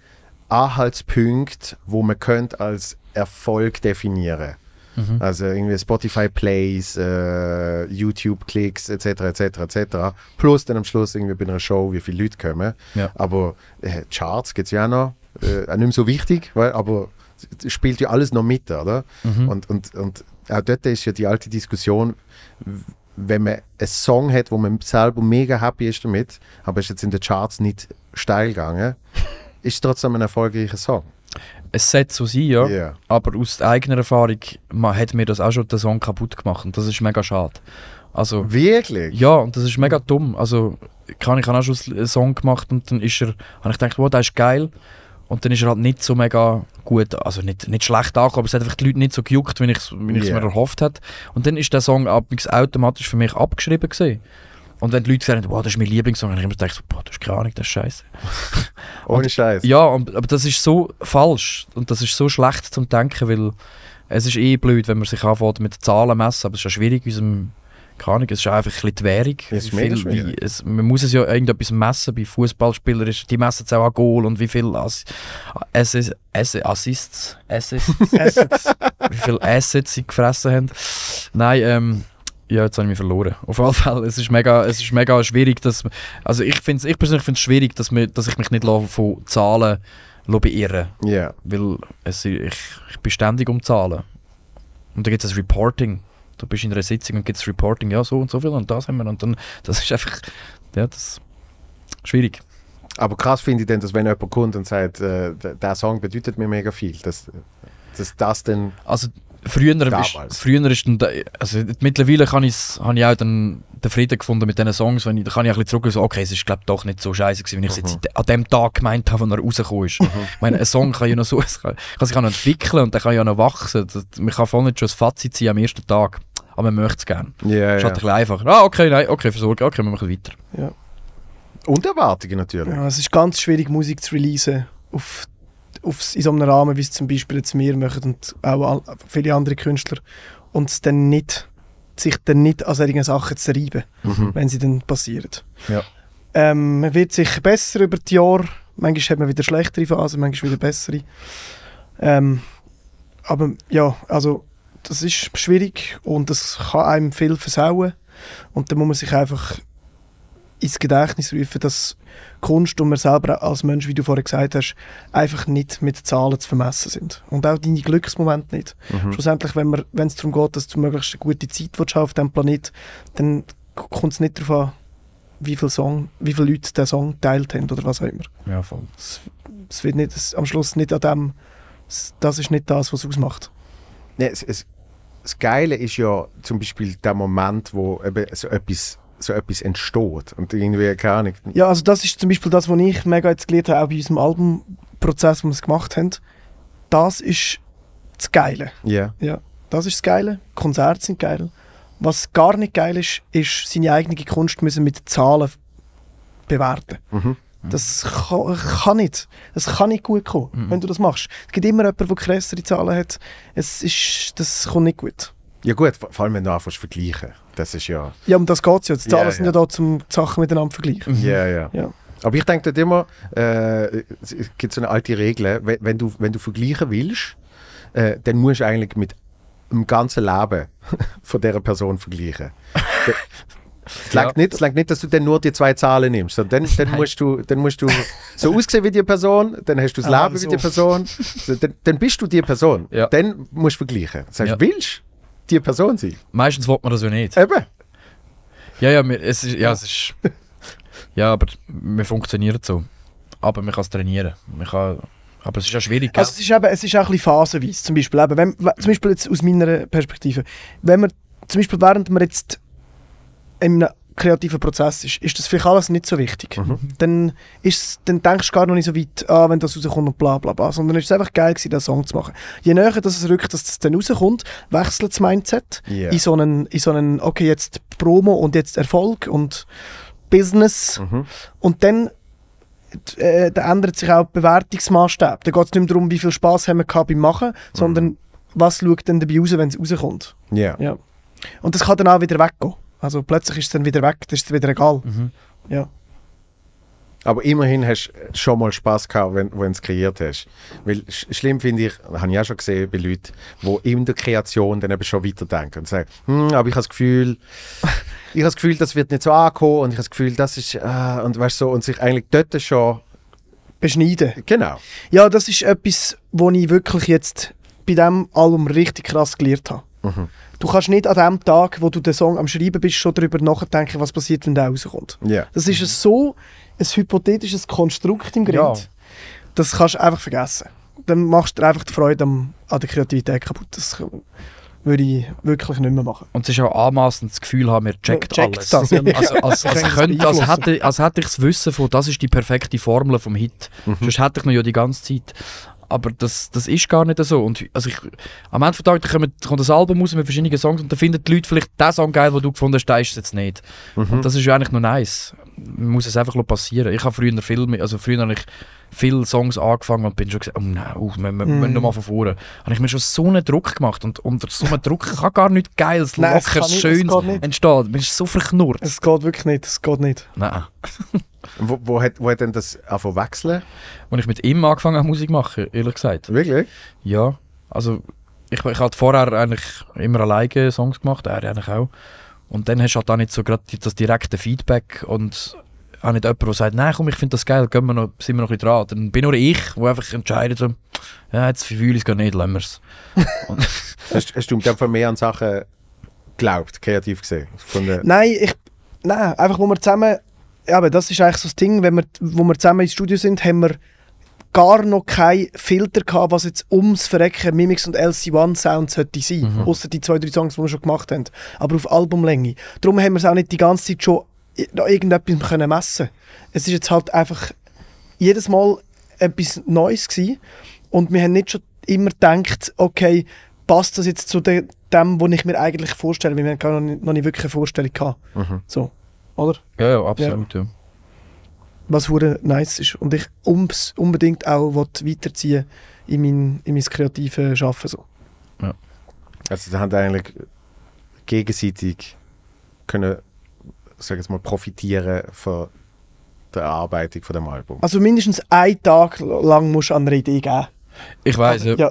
Anhaltspunkte, wo man könnte als Erfolg definieren Mhm. Also irgendwie Spotify Plays, äh, YouTube Klicks etc. etc. etc. Plus dann am Schluss irgendwie bei einer Show, wie viele Leute kommen. Ja. Aber äh, Charts gibt es ja auch noch, äh, auch nicht mehr so wichtig, weil, aber es spielt ja alles noch mit, oder? Mhm. Und, und, und auch dort ist ja die alte Diskussion, wenn man einen Song hat, wo man selber mega happy ist damit, aber ist jetzt in den Charts nicht steil gegangen, <laughs> ist es trotzdem ein erfolgreicher Song. Es sollte so sein, ja. Ja. Aber aus eigener Erfahrung man hat mir das auch schon den Song kaputt gemacht und das ist mega schade. Also, Wirklich? ja, und das ist mega dumm. Also, kann, ich habe auch schon einen Song gemacht und dann ist er, habe ich gedacht, wow, der ist geil. Und dann ist er halt nicht so mega gut, also nicht, nicht schlecht angekommen, aber es hat einfach die Leute nicht so gejuckt, wie ich es Ja. mir erhofft hätte. Und dann ist der Song automatisch für mich abgeschrieben gewesen. Und wenn die Leute haben, wow, das ist mein Lieblingssong, dann habe ich immer gedacht, so, boah, das ist keine Ahnung, das ist scheiße. <laughs> Ohne Scheiß. Ja, und, aber das ist so falsch und das ist so schlecht zum Denken, weil es ist eh blöd, wenn man sich anfängt mit Zahlen messen, aber es ist ja schwierig in unserem, keine Ahnung, es ist einfach ein bisschen die Währung. Viel-. Wie, es, man muss es ja irgendetwas messen, bei Fußballspielern ist, die messen es auch an Goal und wie viel Ass, Ass, Ass, Assists, Assists, <laughs> Assets. wie viel Assets sie gefressen haben. Nein, ähm, ja, jetzt habe ich mich verloren. Auf jeden Fall, es ist mega, es ist mega schwierig, dass, also ich, find's, ich persönlich finde es schwierig, dass, mir, dass ich mich nicht lasse von Zahlen lasse beirren Ja. weil es, ich, ich bin ständig um Zahlen. Und da gibt es ein Reporting. Du bist in einer Sitzung und gibt es Reporting, ja, so und so viel und das haben wir. Und dann, das ist einfach, ja, das schwierig. Aber krass finde ich dann, dass wenn jemand kommt und sagt, äh, der, Song bedeutet mir mega viel, dass, dass das dann... Also früher Damals. ist, früher ist dann, also mittlerweile kann ich's, habe ich auch dann den Frieden gefunden mit diesen Songs, wenn ich, da kann ich ein bisschen zurück und so, okay, es ist glaube doch nicht so scheiße gewesen, wie ich es Mhm. jetzt an dem Tag gemeint habe, wo er rausgekommen ist. Ich meine, ein Song kann ja noch so, kann, kann sich auch noch entwickeln und der kann ja noch wachsen. Das, man kann voll nicht schon ein Fazit ziehen am ersten Tag, aber man möchte es gerne. Ja, Es ist halt ein ja. bisschen einfacher. Ah, okay, nein, okay, versorgen, okay, wir machen weiter. Und Erwartungen natürlich. Ja, es ist ganz schwierig, Musik zu releasen auf, auf, in so einem Rahmen, wie es zum Beispiel jetzt wir machen und auch all, viele andere Künstler. Und es dann nicht, sich dann nicht an solchen Sachen zu reiben, Mhm. wenn sie dann passieren. Ja. Ähm, man wird sich besser über die Jahre. Manchmal hat man wieder schlechtere Phasen, manchmal wieder bessere. Ähm, aber ja, also das ist schwierig und das kann einem viel versauen. Und da muss man sich einfach ins Gedächtnis rufen, dass Kunst und man selber als Mensch, wie du vorher gesagt hast, einfach nicht mit Zahlen zu vermessen sind. Und auch deine Glücksmomente nicht. Mhm. Schlussendlich, wenn man- wenn es darum geht, dass du möglichst eine gute Zeit haben auf diesem Planet, dann kommt es nicht darauf an, wie viele, Song, wie viele Leute den Song geteilt haben oder was auch immer. Ja, voll. Es, es wird nicht, es, am Schluss nicht an dem, es- das ist nicht das, was es ausmacht. Ja, es, es, das Geile ist ja zum Beispiel der Moment, wo eben so etwas, so etwas entsteht. Und irgendwie, keine Ahnung. Ja, also das ist zum Beispiel das, was ich mega jetzt gelernt habe, auch bei unserem Albumprozess, wo wir es gemacht haben. Das ist das Geile. Ja. Ja, das ist das Geile. Konzerte sind geil. Was gar nicht geil ist, ist seine eigene Kunst müssen mit Zahlen bewerten. Mhm. Das kann, kann nicht. Das kann nicht gut kommen, Mhm. wenn du das machst. Es gibt immer jemanden, der krassere Zahlen hat. Es ist, das kommt nicht gut. Ja gut, vor allem wenn du anfängst zu vergleichen. Das ist ja... Ja, um das geht es ja. Die Zahlen Ja, sind ja. ja da, um die Sachen miteinander zu vergleichen. Ja, ja. Ja. Aber ich denke dort immer, äh, es gibt so eine alte Regel, wenn, wenn, du, wenn du vergleichen willst, äh, dann musst du eigentlich mit dem ganzen Leben <laughs> von dieser Person vergleichen. <laughs> Es langt nicht, es langt nicht, dass du dann nur die zwei Zahlen nimmst. Dann, dann, musst du, dann musst du so aussehen wie die Person, dann hast du das Ah, Leben so. wie die Person, dann, dann bist du die Person. Ja. Dann musst du vergleichen. Das heißt, Ja. willst du die Person sein? Meistens will man das ja nicht. Eben. Ja, ja, es ist, ja, es ist, ja, aber wir funktionieren so. Aber man kann es trainieren. Man kann, aber es ist ja schwierig, gell? Also es ist, eben, es ist auch ein bisschen phasenweise. Zum Beispiel, eben, wenn, we- zum Beispiel jetzt aus meiner Perspektive. Wenn man zum Beispiel während man jetzt in einem kreativen Prozess ist, ist das vielleicht alles nicht so wichtig. Dann, ist, dann denkst du gar noch nicht so weit, ah, wenn das rauskommt und bla bla bla. Sondern es ist einfach geil gewesen, den Song zu machen. Je näher dass es rückt, dass das dann rauskommt, wechselt das Mindset Ja. in, so einen, in so einen, okay, jetzt Promo und jetzt Erfolg und Business. Mhm. Und dann äh, da ändert sich auch der Bewertungsmaßstab. Da geht es nicht mehr darum, wie viel Spaß haben wir gehabt beim Machen, sondern was schaut denn dabei raus, wenn es rauskommt. Ja. Ja. Und das kann dann auch wieder weggehen. Also plötzlich ist es dann wieder weg, das ist es wieder egal. Mhm. Ja. Aber immerhin hast du schon mal Spaß gehabt, wenn, wenn du es kreiert hast. Weil sch schlimm finde ich, das habe ich auch schon gesehen bei Leuten, die in der Kreation dann eben schon weiterdenken und sagen, hm, aber ich habe das Gefühl, <laughs> ich habe das Gefühl, das wird nicht so ankommen und ich habe das Gefühl, das ist, äh, und weißt so, und sich eigentlich dort schon, Beschneiden. genau. Ja, das ist etwas, wo ich wirklich jetzt bei diesem Album richtig krass gelernt habe. Mhm. Du kannst nicht an dem Tag, wo du den Song am Schreiben bist, schon darüber nachdenken, was passiert, wenn der rauskommt. Ja. Das ist ein so ein hypothetisches Konstrukt im Grind. Ja. Das kannst du einfach vergessen. Dann machst du dir einfach die Freude am, an der Kreativität kaputt. Das würde ich wirklich nicht mehr machen. Und es ist auch anmaßend das Gefühl haben, wir checkt, Checkt alles. das, ja. Also, als, als, könnte, als, hätte, als hätte ich das Wissen von, das ist die perfekte Formel vom Hit. Sonst hätte ich noch ja die ganze Zeit. Aber das, das ist gar nicht so. Und also ich, am Ende des Tages kommt, kommt das Album raus mit verschiedenen Songs und dann finden die Leute vielleicht den Song geil, den du gefunden hast, der ist es jetzt nicht. Und das ist ja eigentlich noch nice. Man muss es einfach passieren. Ich habe früher viel, mehr- also früher habe ich viele Songs angefangen und bin schon gesagt, oh nein, oh, wir, wir, wir müssen nochmal von vorne. Habe ich mir schon so einen Druck gemacht und unter so einem Druck kann gar nichts Geiles, Nein, es Lockeres, nicht, Schönes entstehen. Man ist so verknurrt. Es geht wirklich nicht. Es geht nicht. Nein. <laughs> Wo, wo, hat, wo hat denn das angefangen wechseln? Als ich mit ihm angefangen habe, Musik zu machen, ehrlich gesagt. Wirklich? Ja, also ich, ich hatte vorher eigentlich immer alleine Songs gemacht, er eigentlich auch. Und dann hast du halt auch nicht so gerade das direkte Feedback und auch nicht jemand, der sagt, nein komm, ich finde das geil, gehen wir noch, sind wir noch ein bisschen dran. Dann bin nur ich, der einfach entscheidet, so, ja, jetzt fühle ich es gar nicht, lassen wir es. <laughs> Hast, hast du in dem Fall mehr an Sachen geglaubt, kreativ gesehen? Von der, Nein, ich, nein, einfach wo wir zusammen, ja, aber das ist eigentlich so das Ding, wenn wir, wo wir zusammen ins Studio sind, haben wir gar noch keinen Filter gehabt, was jetzt ums Verrecken Mimix und LC1 Sound sollte sein. Mhm. Außer die zwei, drei Songs, die wir schon gemacht haben. Aber auf Albumlänge. Darum haben wir es auch nicht die ganze Zeit schon noch irgendetwas können messen Es ist jetzt halt einfach jedes Mal etwas Neues gewesen. Und wir haben nicht schon immer gedacht, okay, passt das jetzt zu de dem, was ich mir eigentlich vorstelle? Weil wir haben gar noch nicht, noch nicht wirklich eine Vorstellung gehabt. Mhm. So, oder? Ja, ja, absolut. Ja. Was hure nice ist. Und ich ums, unbedingt auch weiterziehen in mein, in mein kreatives Arbeiten. So. Also da haben eigentlich gegenseitig können, sag jetzt mal, profitieren von der Erarbeitung von dem Album. Also mindestens einen Tag lang musst du an einer Idee geben. Ich weiß, ja. Ja.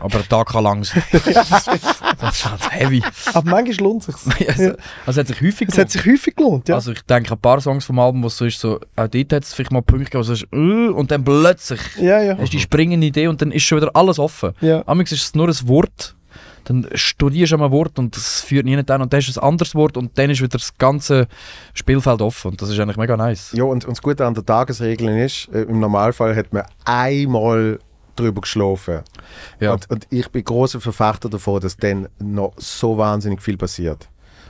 aber ein Tag kann lang sein. <laughs> das ist halt heavy. Aber manchmal lohnt es sich. <laughs> also, also es hat sich häufig Es hat sich häufig gelohnt, ja. Also ich denke, ein paar Songs vom Album, wo es so ist, so, auch dort hat es vielleicht mal Punkte gegeben, wo es ist, äh, und dann plötzlich ja, ja. hast du die springende Idee und dann ist schon wieder alles offen. ja. Amix ist es nur ein Wort, dann studierst du ein Wort und das führt nie an und dann du ein anderes Wort und dann ist wieder das ganze Spielfeld offen und das ist eigentlich mega nice. Ja, und, und das Gute an der Tagesregeln ist, äh, im Normalfall hat man einmal drüber geschlafen. Ja. Und, und ich bin großer Verfechter davon, dass dann noch so wahnsinnig viel passiert.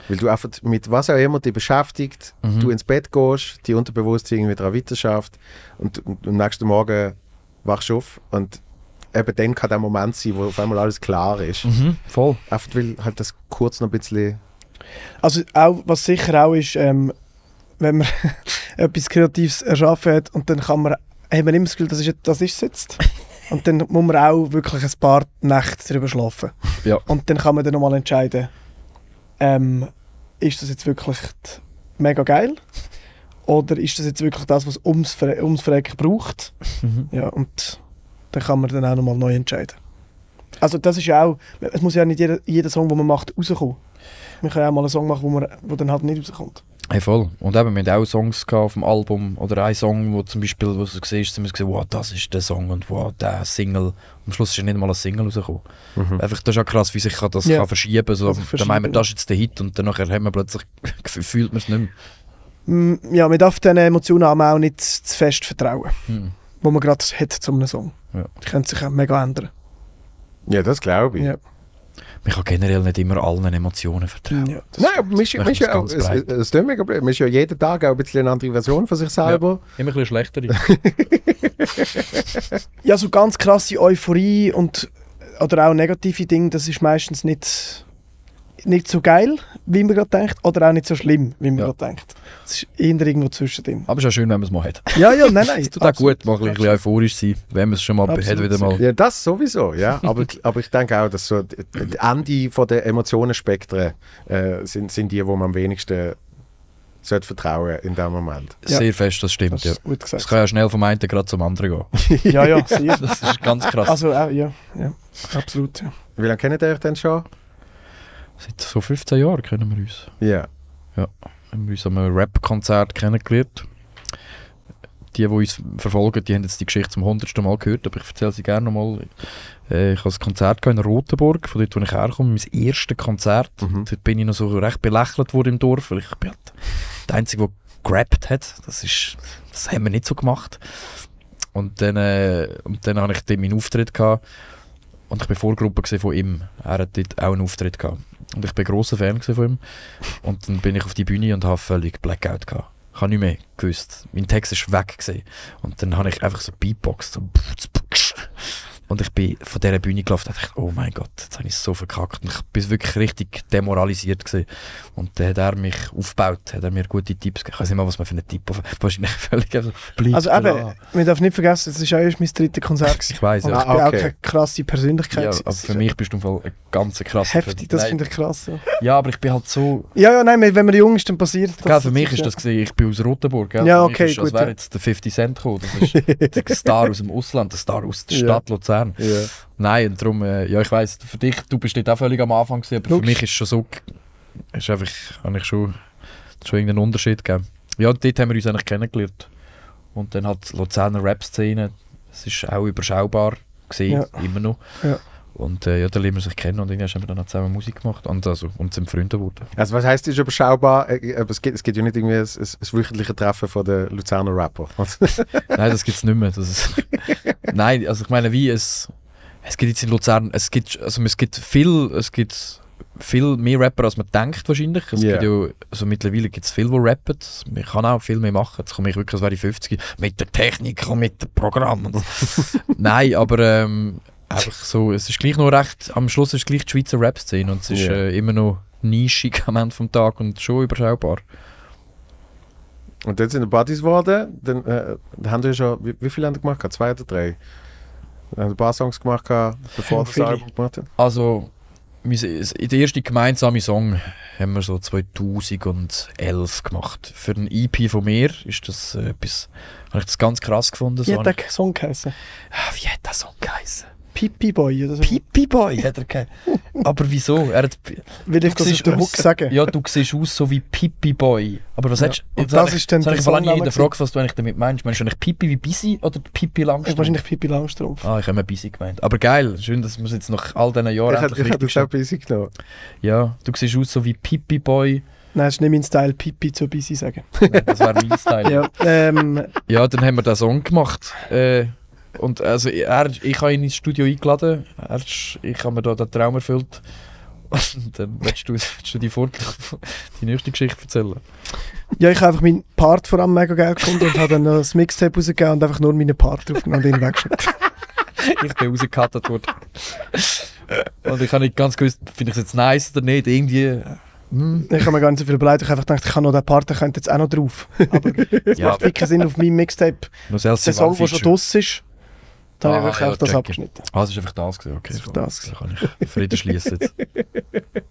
Weil du einfach mit was auch immer dich beschäftigt, Mhm. du ins Bett gehst, die Unterbewusstsein irgendwie daran weiterschafft und, und am nächsten Morgen wachst du auf und eben dann kann der Moment sein, wo auf einmal alles klar ist. Mhm, voll. Einfach weil halt das kurz noch ein bisschen... Also auch, was sicher auch ist, ähm, wenn man <laughs> etwas Kreatives erschaffen hat und dann kann man, haben wir immer das Gefühl, das ist, das ist es jetzt. Und dann muss man auch wirklich ein paar Nächte darüber schlafen. Ja. Und dann kann man dann nochmal entscheiden, ähm, ist das jetzt wirklich mega geil? Oder ist das jetzt wirklich das, was ums, Ver ums Verrecken braucht? Mhm. Ja, und dann kann man dann auch nochmal neu entscheiden. Also das ist ja auch, es muss ja nicht jeder, jeder Song, den man macht, rauskommen. Man kann ja auch mal einen Song machen, wo, man, wo dann halt nicht rauskommt. Hey, voll. Und eben, wir hatten auch Songs auf dem Album oder ein Song, wo zum Beispiel, wo du siehst, sind wir gesehen, wow, das ist der Song und wow, der Single. Am Schluss ist ja nicht mal ein Single rausgekommen. Mhm. Einfach, das ist auch krass, wie sich kann das Ja. kann verschieben so, Also Dann meinen wir, das ist jetzt der Hit und dann haben wir plötzlich, <laughs> fühlt man es nicht mehr. Mm, Ja, man darf diesen Emotionen auch nicht zu fest vertrauen, Hm. wo man gerade hat zu einem Song. Ja. Die können sich auch mega ändern. Ja, das glaube ich. Ja. Man kann generell nicht immer allen Emotionen vertrauen. Ja. Nein, aber man ist, das man ist ja auch, es, es tut mega blöd. Man ist ja jeden Tag auch ein bisschen eine andere Version von sich selber. Immer ein bisschen schlechter. <laughs> ja, so ganz krasse Euphorie und oder auch negative Dinge, das ist meistens nicht, nicht so geil, wie man gerade denkt, oder auch nicht so schlimm, wie man Ja. gerade denkt. Es ist eher irgendwo zwischendrin. Aber es ist auch schön, wenn man es mal hat. Ja, ja, nein, nein. Es tut auch gut, mal ein bisschen euphorisch sein, wenn man es schon mal hat, Absolut. wieder mal. Ja, das sowieso, ja. Aber, aber ich denke auch, dass so die die Ende von der Emotionenspektren äh, sind, sind die, wo man am wenigsten sollte vertrauen in dem Moment. Ja. Sehr fest, das stimmt. Das Ja. gesagt. kann ja schnell vom einen gerade zum anderen gehen. <laughs> Ja, ja, sehr. Das ist ganz krass. Also, auch, ja, ja, absolut. Ja. Wie lange kennt ihr euch denn schon? Seit so 15 Jahren kennen wir uns. Ja. haben wir uns an einem Rap-Konzert kennengelernt. Die, die uns verfolgen, die haben jetzt die Geschichte zum hundertsten Mal gehört, aber ich erzähle sie gerne nochmal. Äh, ich habe ein Konzert in Rotenburg, von dort, wo ich herkomme, mein erstes Konzert. Mhm. Dort bin ich noch so recht belächelt worden im Dorf, weil ich bin halt der Einzige, der gerappt hat. Das, ist, das haben wir nicht so gemacht. Und dann, äh, und dann habe ich dort meinen Auftritt gehabt und ich bin Vorgruppe von ihm. Er hat dort auch einen Auftritt gehabt. Und ich bin grosser Fan von ihm. Und dann bin ich auf die Bühne und habe völlig Blackout gehabt. Ich habe nicht mehr gewusst. Mein Text ist weg gewesen. Und dann habe ich einfach so Beatbox. So und ich bin von dieser Bühne gelaufen und dachte, oh mein Gott, jetzt habe ich es so verkackt. Und ich bin wirklich richtig demoralisiert gewesen. Und dann hat er mich aufgebaut, hat er mir gute Tipps gegeben. Ich weiß nicht mal, was man für einen Tipp auf Wahrscheinlich <laughs> völlig bleib Also eben, man darf nicht vergessen, es war auch erst mein drittes Konzert. gewesen. Ich Und ja. ich bin Ah, auch okay. keine krasse Persönlichkeit. ja gewesen. aber für ist mich bist du im Fall ein ganz krasser Heftig, das finde ich krass. Ja. Ja, aber ich bin halt so... ja, ja, nein, wenn man jung ist, dann passiert das. Gell, für mich ist das gesehen, ich bin aus Rotenburg. Gell? Ja, okay, ist, als gut, wäre ja. jetzt der 50 Cent gekommen. Das ist <laughs> der Star aus dem Ausland, der Star aus der Ja. Stadt Luzern. Ja. Nein, und darum, äh, ja, ich weiss, für dich, du bist nicht auch völlig am Anfang gewesen, aber Logisch. für mich ist schon so, ist einfach, habe ich schon, schon irgendeinen Unterschied gegeben. Ja, dort haben wir uns eigentlich kennengelernt. Und dann hat die Luzerner Rap-Szene, es ist auch überschaubar gesehen, Ja. immer noch. Ja. Und äh, ja, da lernen wir sich kennen und irgendwann haben wir dann auch zusammen Musik gemacht und, also, und sind Freunde geworden. Also was heißt, ist überschaubar? Äh, aber es gibt, es gibt ja nicht irgendwie ein, ein, ein wöchentliche Treffen von den Luzerner Rapper. <laughs> Nein, das gibt es nicht mehr. Ist <laughs> Nein, also ich meine, wie es. Es gibt jetzt in Luzern, es gibt, also es gibt viel, es gibt viel mehr Rapper, als man denkt wahrscheinlich. Es Ja. gibt ja, also mittlerweile gibt es viel, die rappen. Man kann auch viel mehr machen. Jetzt komme ich wirklich, als wäre ich 50, mit der Technik und mit dem Programm. <laughs> Nein, aber ähm, einfach so, es ist gleich noch recht, am Schluss ist es gleich die Schweizer Rap-Szene und es ist Ja. äh, immer noch nischig am Ende vom Tag und schon überschaubar. Und dann sind die Buddies geworden. Dann, äh, dann haben wir schon, wie, wie viele haben die gemacht? Zwei oder drei? Wir haben ein paar Songs gemacht, bevor das. Album gemacht hat. Also, der erste gemeinsame Song haben wir so 2011 gemacht. Für ein EP von mir ist das äh, etwas, habe ich das ganz krass gefunden. Wie So hat der Song geheißen? ah, wie hat der Song geheißen? Pipi Boy oder so? Pipi Boy hat er geheißen. Aber wieso? Er hat, Will ich Du das auf den Hook sagen? ja, du siehst aus so wie Pipi Boy. Aber was Ja. hättest Und jetzt das ich- ist dann der ich Songname nie gefragt, was du eigentlich damit meinst. Meinst du eigentlich Pipi wie Busy oder Pipi Ich Langstrumpf? wahrscheinlich Pipi Langstrumpf. Ah, ich habe mir Busy gemeint. Aber geil, schön, dass wir es jetzt nach all diesen Jahren ich hätte ich hätte das auch busy genommen. Ja, du siehst aus so wie Pipi Boy. Nein, das ist nicht mein Style, Pipi zu busy sagen. Nein, Das wäre mein <laughs> Style. Ja, ähm, Ja, dann haben wir den Song gemacht. Äh, und also, er, ich habe ihn ins Studio eingeladen. Er, ich habe mir da den Traum erfüllt. Und dann willst du, willst du die, die nächste Geschichte erzählen. ja, ich habe einfach meinen Part vor allem mega geil gefunden und habe dann das Mixtape rausgegeben und einfach nur meinen Part draufgenommen und ihn weggeschnitten. Ich bin rausgekattet worden. Und ich habe nicht ganz gewusst, finde ich es jetzt nice oder nicht. Irgendwie. Hm. Ich habe mir gar nicht so viel überlegt. Ich habe einfach gedacht, ich habe noch den Part, der könnte jetzt auch noch drauf. Aber <laughs> es Ja, macht wirklich Sinn auf meinem Mixtape. Der Song, der schon draus ist, da habe ich Ah, ja, auch das check. abgeschnitten. Ah, das ist einfach das gewesen. Okay, Das das Dann kann ich Frieden schließen jetzt. <laughs>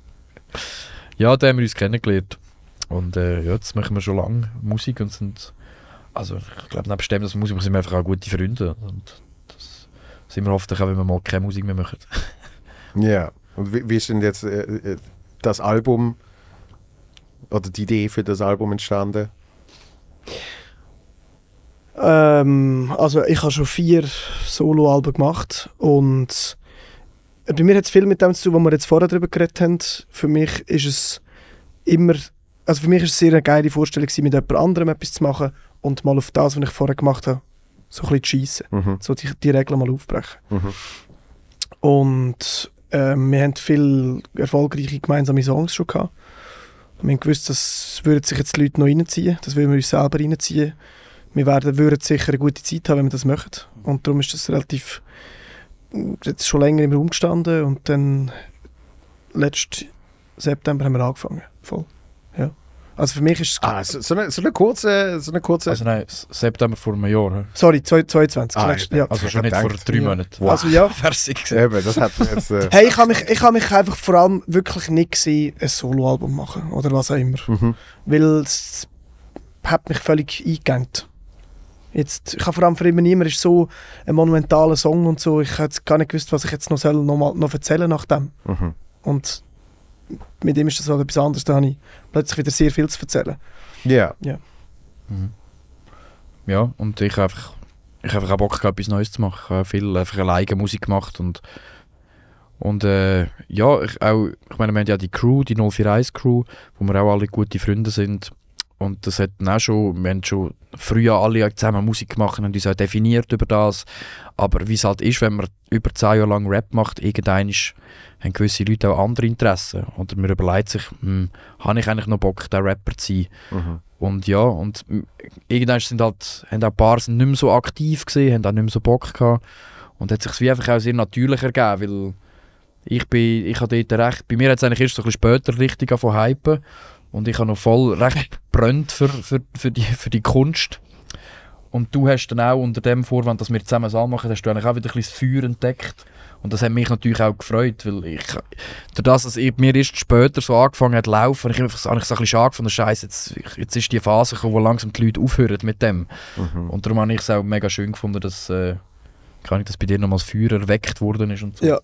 ja, da haben wir uns kennengelernt. Und äh, ja, jetzt machen wir schon lange Musik und sind, also ich glaube, nebst dem, dass wir Musik machen, sind wir einfach auch gute Freunde. Und das sind wir hoffentlich auch, wenn wir mal keine Musik mehr machen. Ja. Und wie, wie ist denn jetzt äh, äh, das Album oder die Idee für das Album entstanden? Ähm, also ich habe schon vier Soloalben gemacht und bei mir hat es viel mit dem zu tun, was wir jetzt vorher darüber geredet haben. Für mich ist es immer, also für mich ist es sehr eine geile Vorstellung gewesen, mit jemand anderem etwas zu machen und mal auf das, was ich vorher gemacht habe, so ein bisschen zu schiessen. Mhm. So die, die Regeln mal aufbrechen. Mhm. Und ähm, wir haben viele erfolgreiche gemeinsame Songs schon gehabt. Wir haben gewusst, das würden sich jetzt die Leute noch reinziehen, das würden wir uns selber reinziehen. Wir werden, würden sicher eine gute Zeit haben, wenn wir das machen. Und darum ist das relativ jetzt schon länger im Raum gestanden und dann letzten September haben wir angefangen. Voll. Ja. Also für mich ist es... Ah, so, so, eine, so eine kurze... So eine kurze Also nein, September vor einem Jahr. Sorry, zwei- 22. Ah, letztes- ja. Also schon nicht vor drei ja. Monaten. Wow. Also ja, <laughs> gewesen. Eben, das hat jetzt... Äh, <laughs> Hey, ich habe mich, ich hab mich einfach vor allem wirklich nicht gesehen, ein Soloalbum machen oder was auch immer. mhm. Weil es hat mich völlig eingegangen. Jetzt, ich habe vor allem für immer niemand ist so ein monumentaler Song und so. Ich jetzt gar nicht gewusst, was ich jetzt noch, soll, noch, mal, noch erzählen nach dem. Mhm. Und mit dem ist das halt etwas anderes. Da habe ich plötzlich wieder sehr viel zu erzählen. Ja. Mhm. Ja, und ich habe einfach, ich einfach auch Bock gehabt, etwas Neues zu machen. Ich habe viel einfach alleine Musik gemacht und und äh, ja, ich, auch, ich meine, wir haben ja die Crew, die 041 Crew, wo wir auch alle gute Freunde sind. Und das hat dann auch schon, wir haben schon früher alle zusammen Musik gemacht und uns auch definiert über das. Aber wie es halt ist, wenn man über zehn Jahre lang Rap macht, irgendwann haben gewisse Leute auch andere Interessen. Oder man überlegt sich, hm, habe ich eigentlich noch Bock, der Rapper zu sein? Mhm. Und ja, und irgendwann sind halt, haben auch ein paar sind nicht mehr so aktiv gesehen, haben auch nicht mehr so Bock gehabt. Und hat sich wie einfach auch sehr natürlich ergeben, weil ich bin, ich habe dort recht, bei mir hat es eigentlich erst so ein bisschen später richtig angefangen hypen und ich habe noch voll recht brennt für, für, für, die, für die Kunst. Und du hast dann auch unter dem Vorwand, dass wir zusammen es machen, hast du eigentlich auch wieder ein bisschen das Feuer entdeckt. Und das hat mich natürlich auch gefreut, weil ich, durch das, dass ich, mir erst später so angefangen hat zu laufen, habe ich einfach so habe ich so ein bisschen schade gefunden, Scheiße, jetzt, jetzt ist die Phase gekommen, wo langsam die Leute aufhören mit dem. Mhm. Und darum habe ich es auch mega schön gefunden, dass, äh, kann ich, dass bei dir nochmals Feuer erweckt worden ist und so. Ja,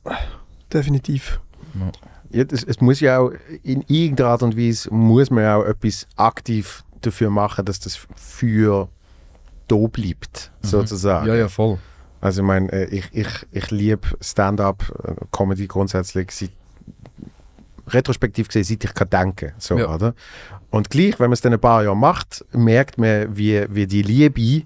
definitiv. Ja, es, es muss ja auch, in irgendeiner Art und Weise muss man ja auch etwas aktiv dafür machen, dass das Feuer da bleibt, Mhm. sozusagen. Ja, ja, voll. Also ich meine, äh, ich, ich, ich liebe Stand-up, äh, Comedy grundsätzlich, seit, retrospektiv gesehen, seit ich kann denken, so, Ja. oder? Und gleich, wenn man es dann ein paar Jahre macht, merkt man, wie, wie die Liebe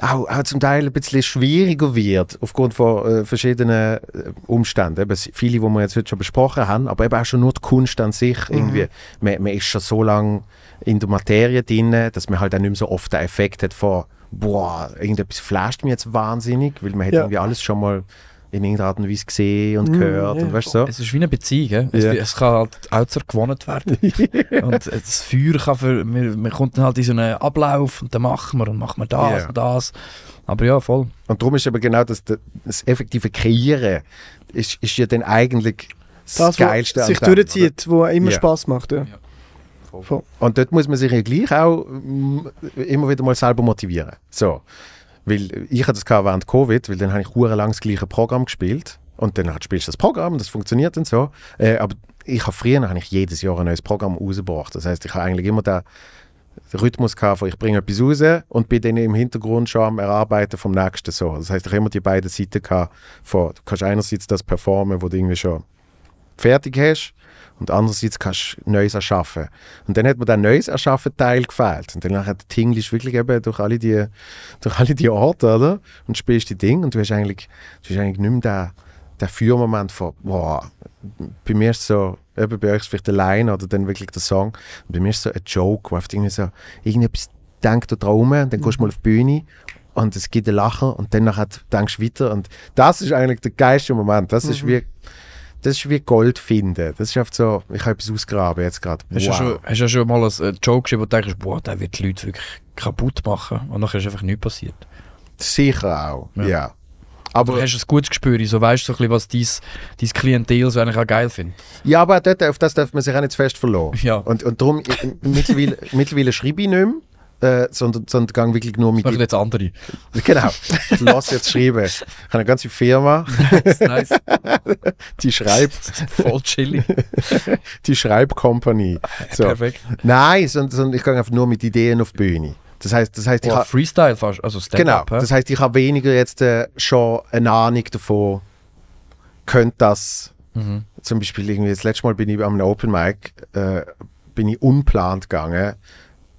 auch, auch zum Teil ein bisschen schwieriger wird, aufgrund von äh, verschiedenen äh, Umständen. Eben, viele, die wir jetzt heute schon besprochen haben, aber eben auch schon nur die Kunst an sich. Irgendwie, man, man ist schon so lange in der Materie drin, dass man halt auch nicht mehr so oft den Effekt hat von boah, irgendetwas flasht mir jetzt wahnsinnig, weil man hat Ja. irgendwie alles schon mal in irgendeiner Art und Weise gesehen und Mm, gehört ja, und weißt du so. Es ist wie eine Beziehung, es, Ja. es kann halt auch gewonnen werden. <laughs> und das Feuer kann für, man, man kommt dann halt in so einen Ablauf und dann machen wir und machen wir das Ja. und das. Aber ja, voll. Und darum ist aber genau das, das effektive Kreieren ist, ist ja dann eigentlich das, Das, Geilste was sich dem, oder? durchzieht, wo immer. Spaß macht. Ja. Voll. Voll. Und dort muss man sich ja gleich auch mm, immer wieder mal selber motivieren. So. Weil ich hatte das während Covid, weil dann habe ich lang das gleiche Programm gespielt. Und dann halt spielst du das Programm und das funktioniert und so. Äh, aber ich habe früher habe ich jedes Jahr ein neues Programm rausgebracht. Das heißt, ich habe eigentlich immer den, den Rhythmus gehabt, von ich bringe etwas raus und bin dann im Hintergrund schon am Erarbeiten vom nächsten so. Das heißt, ich habe immer die beiden Seiten gehabt, von, du kannst einerseits das performen, wo du irgendwie schon fertig hast und andererseits kannst du Neues erschaffen. Und dann hat mir der Neues erschaffen Teil gefehlt. Und dann hat Tinglisch wirklich eben durch alle die, durch alle die Orte, oder? Und spielst die Dinge und du hast eigentlich, du hast eigentlich nicht mehr den, den Führmoment von, wow, bei mir ist so, eben bei euch ist vielleicht allein oder dann wirklich der Song. Und bei mir ist so ein Joke, wo irgendwie so, irgendetwas denkt da drum und dann gehst du mal auf die Bühne und es gibt ein Lachen und dann denkst du weiter und das ist eigentlich der geilste Moment. Das ist Mhm. wie das ist wie Gold finden. Das ist einfach so, ich habe etwas ausgraben jetzt gerade. Hast du schon, hast ja schon mal einen äh, Joke geschrieben, wo du denkst, boah, der wird die Leute wirklich kaputt machen. Und nachher ist einfach nichts passiert. Sicher auch, Ja. ja. Aber du hast ein gutes Gespür, so weißt du, so ein bisschen, was dein, dein Klientel so eigentlich auch geil findet. ja, aber dort, auf das darf man sich auch nicht zu fest verlassen. Ja. Und, und darum, ich- mittlerweile, mittlerweile schreibe ich nicht mehr, äh, sondern, sondern gang wirklich nur Das mit machen jetzt andere. <laughs> Genau, lass jetzt schreiben. <laughs> Ich habe eine ganze Firma, nice. <laughs> die schreibt, Voll chillig. die Schreibkompanie. So. Perfekt. Nein, sondern, sondern ich gehe einfach nur mit Ideen auf die Bühne. Das heißt, das heißt, ich Oh, habe Freestyle fast, also genau, Stand-up. hä? das heißt, ich habe weniger jetzt äh, schon eine Ahnung davon, könnte das Mhm. zum Beispiel irgendwie das letzte Mal bin ich am Open Mic äh, bin ich unplant gegangen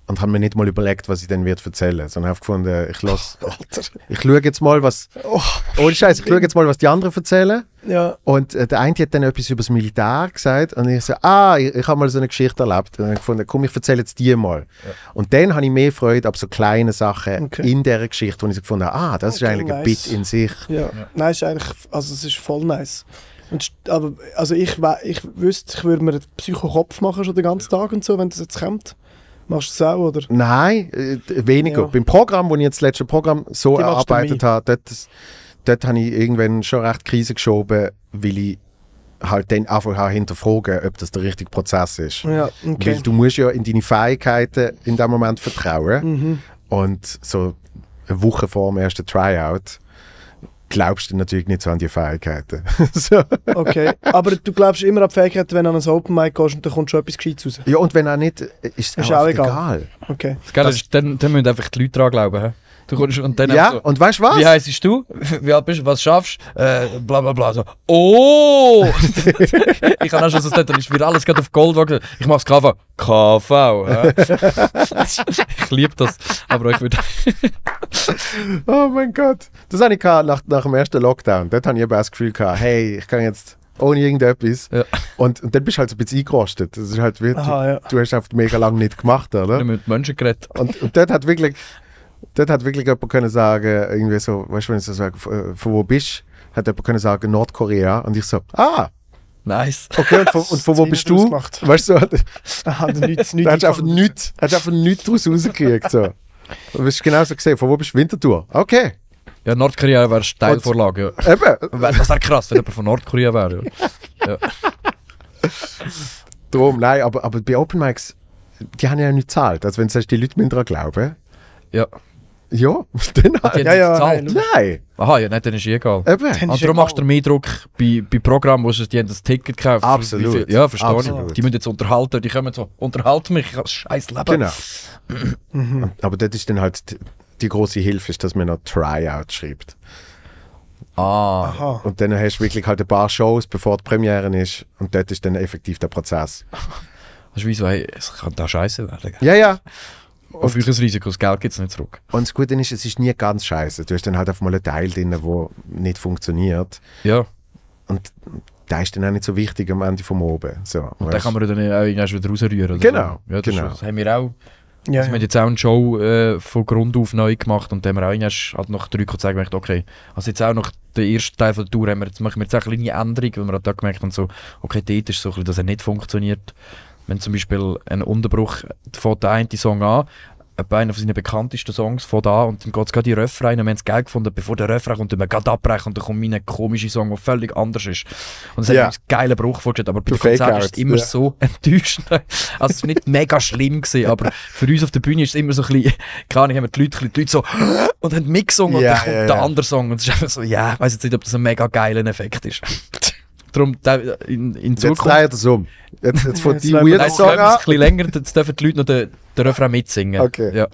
und habe mir nicht mal überlegt, was ich dann wird erzählen, sondern habe gefunden, ich lass, <laughs> ich schaue jetzt mal, was Oh, ohne Scheiß, ich schaue jetzt mal, was die anderen erzählen ja. und äh, der eine hat dann etwas über das Militär gesagt und ich so, ah, ich, ich habe mal so eine Geschichte erlebt und dann habe ich gefunden, komm, ich erzähle jetzt die mal. Und dann habe ich mehr Freude ab so kleinen Sachen Okay. in dieser Geschichte, wo ich so gefunden habe, ah, das ist Okay, eigentlich ein nice. Bit in sich. Ja. Nein, ist eigentlich, also es ist voll nice. Und, aber, also ich, ich wüsste, ich würde mir einen Psychokopf machen schon den ganzen Tag und so, wenn das jetzt kommt. Machst du das auch, oder? Nein, äh, weniger. Ja. Beim Programm, wo ich jetzt das letzte Programm so Die erarbeitet habe, dort, dort habe ich irgendwann schon recht Krise geschoben, weil ich halt dann einfach hinterfragen, ob das der richtige Prozess ist. Ja, okay. Weil du musst ja in deine Fähigkeiten in dem Moment vertrauen. Mhm. Und so eine Woche vor dem ersten Tryout glaubst du natürlich nicht so an die Fähigkeiten. <laughs> so. Okay, aber du glaubst immer an die Fähigkeit, wenn du an ein Open Mic gehst und dann kommt schon etwas Gescheites raus. Ja, und wenn auch nicht, ist es auch, auch egal. egal. Okay. Das- das dann, dann müssen einfach die Leute dran glauben. Du kommst und dann Ja, so, und weißt du was? Wie heisst du? <laughs> Wie alt bist du? Was schaffst du? Äh, bla bla bla. So, oh! <laughs> ich habe auch schon so gesagt, ist wieder alles gerade auf Gold gewachsen. Ich mach's KV. KV. hä? <laughs> ich liebe das. Aber ich würde. Oh mein Gott. Das hatte ich nach, nach dem ersten Lockdown. Dort hatte ich eben das Gefühl, gehabt, hey, ich kann jetzt ohne irgendetwas. Ja. Und, und dann bist du halt so ein bisschen eingerostet. Das ist halt wirklich, Aha, ja. du hast einfach mega lange nicht gemacht, oder? Ich mit Menschen geredet. Und, und dort hat wirklich, dort hat wirklich jemand können sagen, irgendwie so, weißt du, wenn ich so sage, von, von wo bist du, hat jemand können sagen, Nordkorea. Und ich so, ah, Nice. okay, und von, und von wo bist du? ausgemacht. Weißt du, Aha, da nichts, <laughs> da nichts. hast du einfach nichts, hast einfach nichts daraus rausgekriegt. So. Du hast genau so gesehen, von wo bist du Winterthur? Okay, Ja, Nordkorea wäre Steilvorlage. Ja. eben. Das wäre krass, wenn jemand von Nordkorea wäre. Ja. Drum, nein, aber, aber bei Open Mics, die haben ja nicht gezahlt. Also wenn du sagst, die Leute müssen daran glauben, ja. <laughs> ja, dann Die halt. Ja, gezahlt. nein, Nein, Aha, ja, nein, dann ist eh egal. eben. Dann- Und darum egal. machst du mehr Druck bei, bei Programmen, wo sie die haben das Ticket gekauft. Absolut. Ja, verstehe Absolut. ich. Die müssen jetzt unterhalten, die kommen so, unterhalt mich, ich habe scheiß Leben. Genau. <clears throat> Mhm. Aber das ist dann halt die, die große Hilfe, ist, dass man noch Tryout schreibt. Ah, Aha. Und dann hast du wirklich halt ein paar Shows, bevor die Premiere ist. Und dort ist dann effektiv der Prozess. das ist wie so, hey, es kann da scheiße werden. Ja, ja. Auf euch ein Risiko, das Geld gibt es nicht zurück. Und das Gute ist, es ist nie ganz scheiße. Du hast dann halt einfach mal einen Teil drin, der nicht funktioniert. Ja, Und der ist dann auch nicht so wichtig am Ende vom Oben. So, und dann weißt? kann man dann auch irgendwann wieder rausrühren. Genau, So. Ja, das, genau. Ist, das haben wir auch. Ja, Also wir haben ja. jetzt auch eine Show äh, von Grund auf neu gemacht und dann haben wir auch halt nach drei kurz gemerkt, okay, also jetzt auch nach dem ersten Teil von der Tour haben wir, jetzt machen wir jetzt auch eine kleine Änderung, weil wir halt da gemerkt haben, so, okay, dort ist so ein bisschen, dass er nicht funktioniert. Wenn zum Beispiel ein Unterbruch fängt der eine Song an, etwa einer von seinen bekanntesten Songs von da und dann geht es gerade die Refrain und wir haben es geil gefunden, bevor der Refrain kommt, tun wir gerade abbrechen und dann kommt mein komischer Song, der völlig anders ist. Und das Ja. hat uns einen geilen Bruch vorgestellt, aber bei Der den Konzerten ist es immer ja. so <laughs> enttäuschend. Also es war nicht mega schlimm, gewesen, aber für uns auf der Bühne ist es immer so ein bisschen, keine Ahnung, haben die Leute, die Leute so und haben mitgesungen Ja, und dann kommt der andere Song und es ist einfach so, ja, ich weiß jetzt nicht, ob das ein mega geiler Effekt ist. Darum, in, in Jetzt Zukunft... dreht es um. Jetzt, jetzt von Jetzt <laughs> die jetzt Song an. ein bisschen länger, jetzt dürfen die Leute noch den, den Refrain mitsingen. Okay. Ja.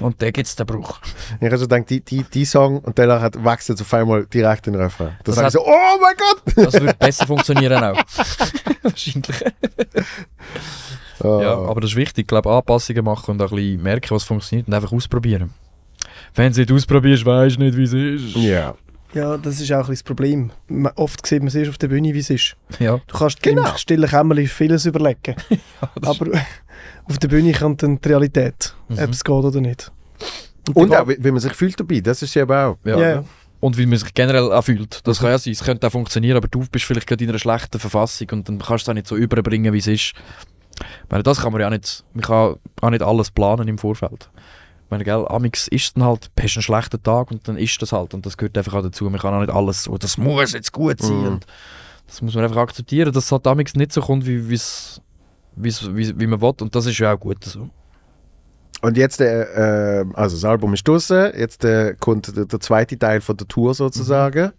Und dann gibt es den Bruch. Ich habe schon gedacht, die, die, die Song und danach hat, wächst jetzt auf einmal direkt in den Refrain. Da Das sage ich so, oh mein Gott! Das würde besser funktionieren auch. <laughs> Wahrscheinlich. Oh. Ja, aber das ist wichtig. Ich glaube, Anpassungen machen und auch ein bisschen merken, was funktioniert und einfach ausprobieren. Wenn du es nicht ausprobierst, weißt du nicht, wie es ist. Ja. Ja, das ist auch ein das Problem. Man, oft sieht man es erst auf der Bühne, wie es ist. Ja. Du kannst Genau. im stillen Kämmerlein vieles überlegen. <laughs> das aber <laughs> auf der Bühne kommt dann die Realität, Mhm. ob es geht oder nicht. Und die auch, wie, wie man sich fühlt dabei, das ist ja eben auch. Ja. Ja, ja. Und wie man sich generell auch fühlt. Das kann ja sein, es könnte auch funktionieren, aber du bist vielleicht gerade in einer schlechten Verfassung und dann kannst du es auch nicht so überbringen, wie es ist. Ich meine, das kann man ja auch nicht, man kann auch nicht alles planen im Vorfeld. Ich meine, gell, Amix ist dann halt, hast einen schlechten Tag und dann ist das halt und das gehört einfach auch dazu. Man kann auch nicht alles so, das muss jetzt gut sein Mhm. und das muss man einfach akzeptieren, dass es halt Amix nicht so kommt, wie, wie's, wie's, wie, wie man will und das ist ja auch gut so. Und jetzt, äh, äh, also das Album ist draußen, jetzt äh, kommt der, der zweite Teil von der Tour sozusagen.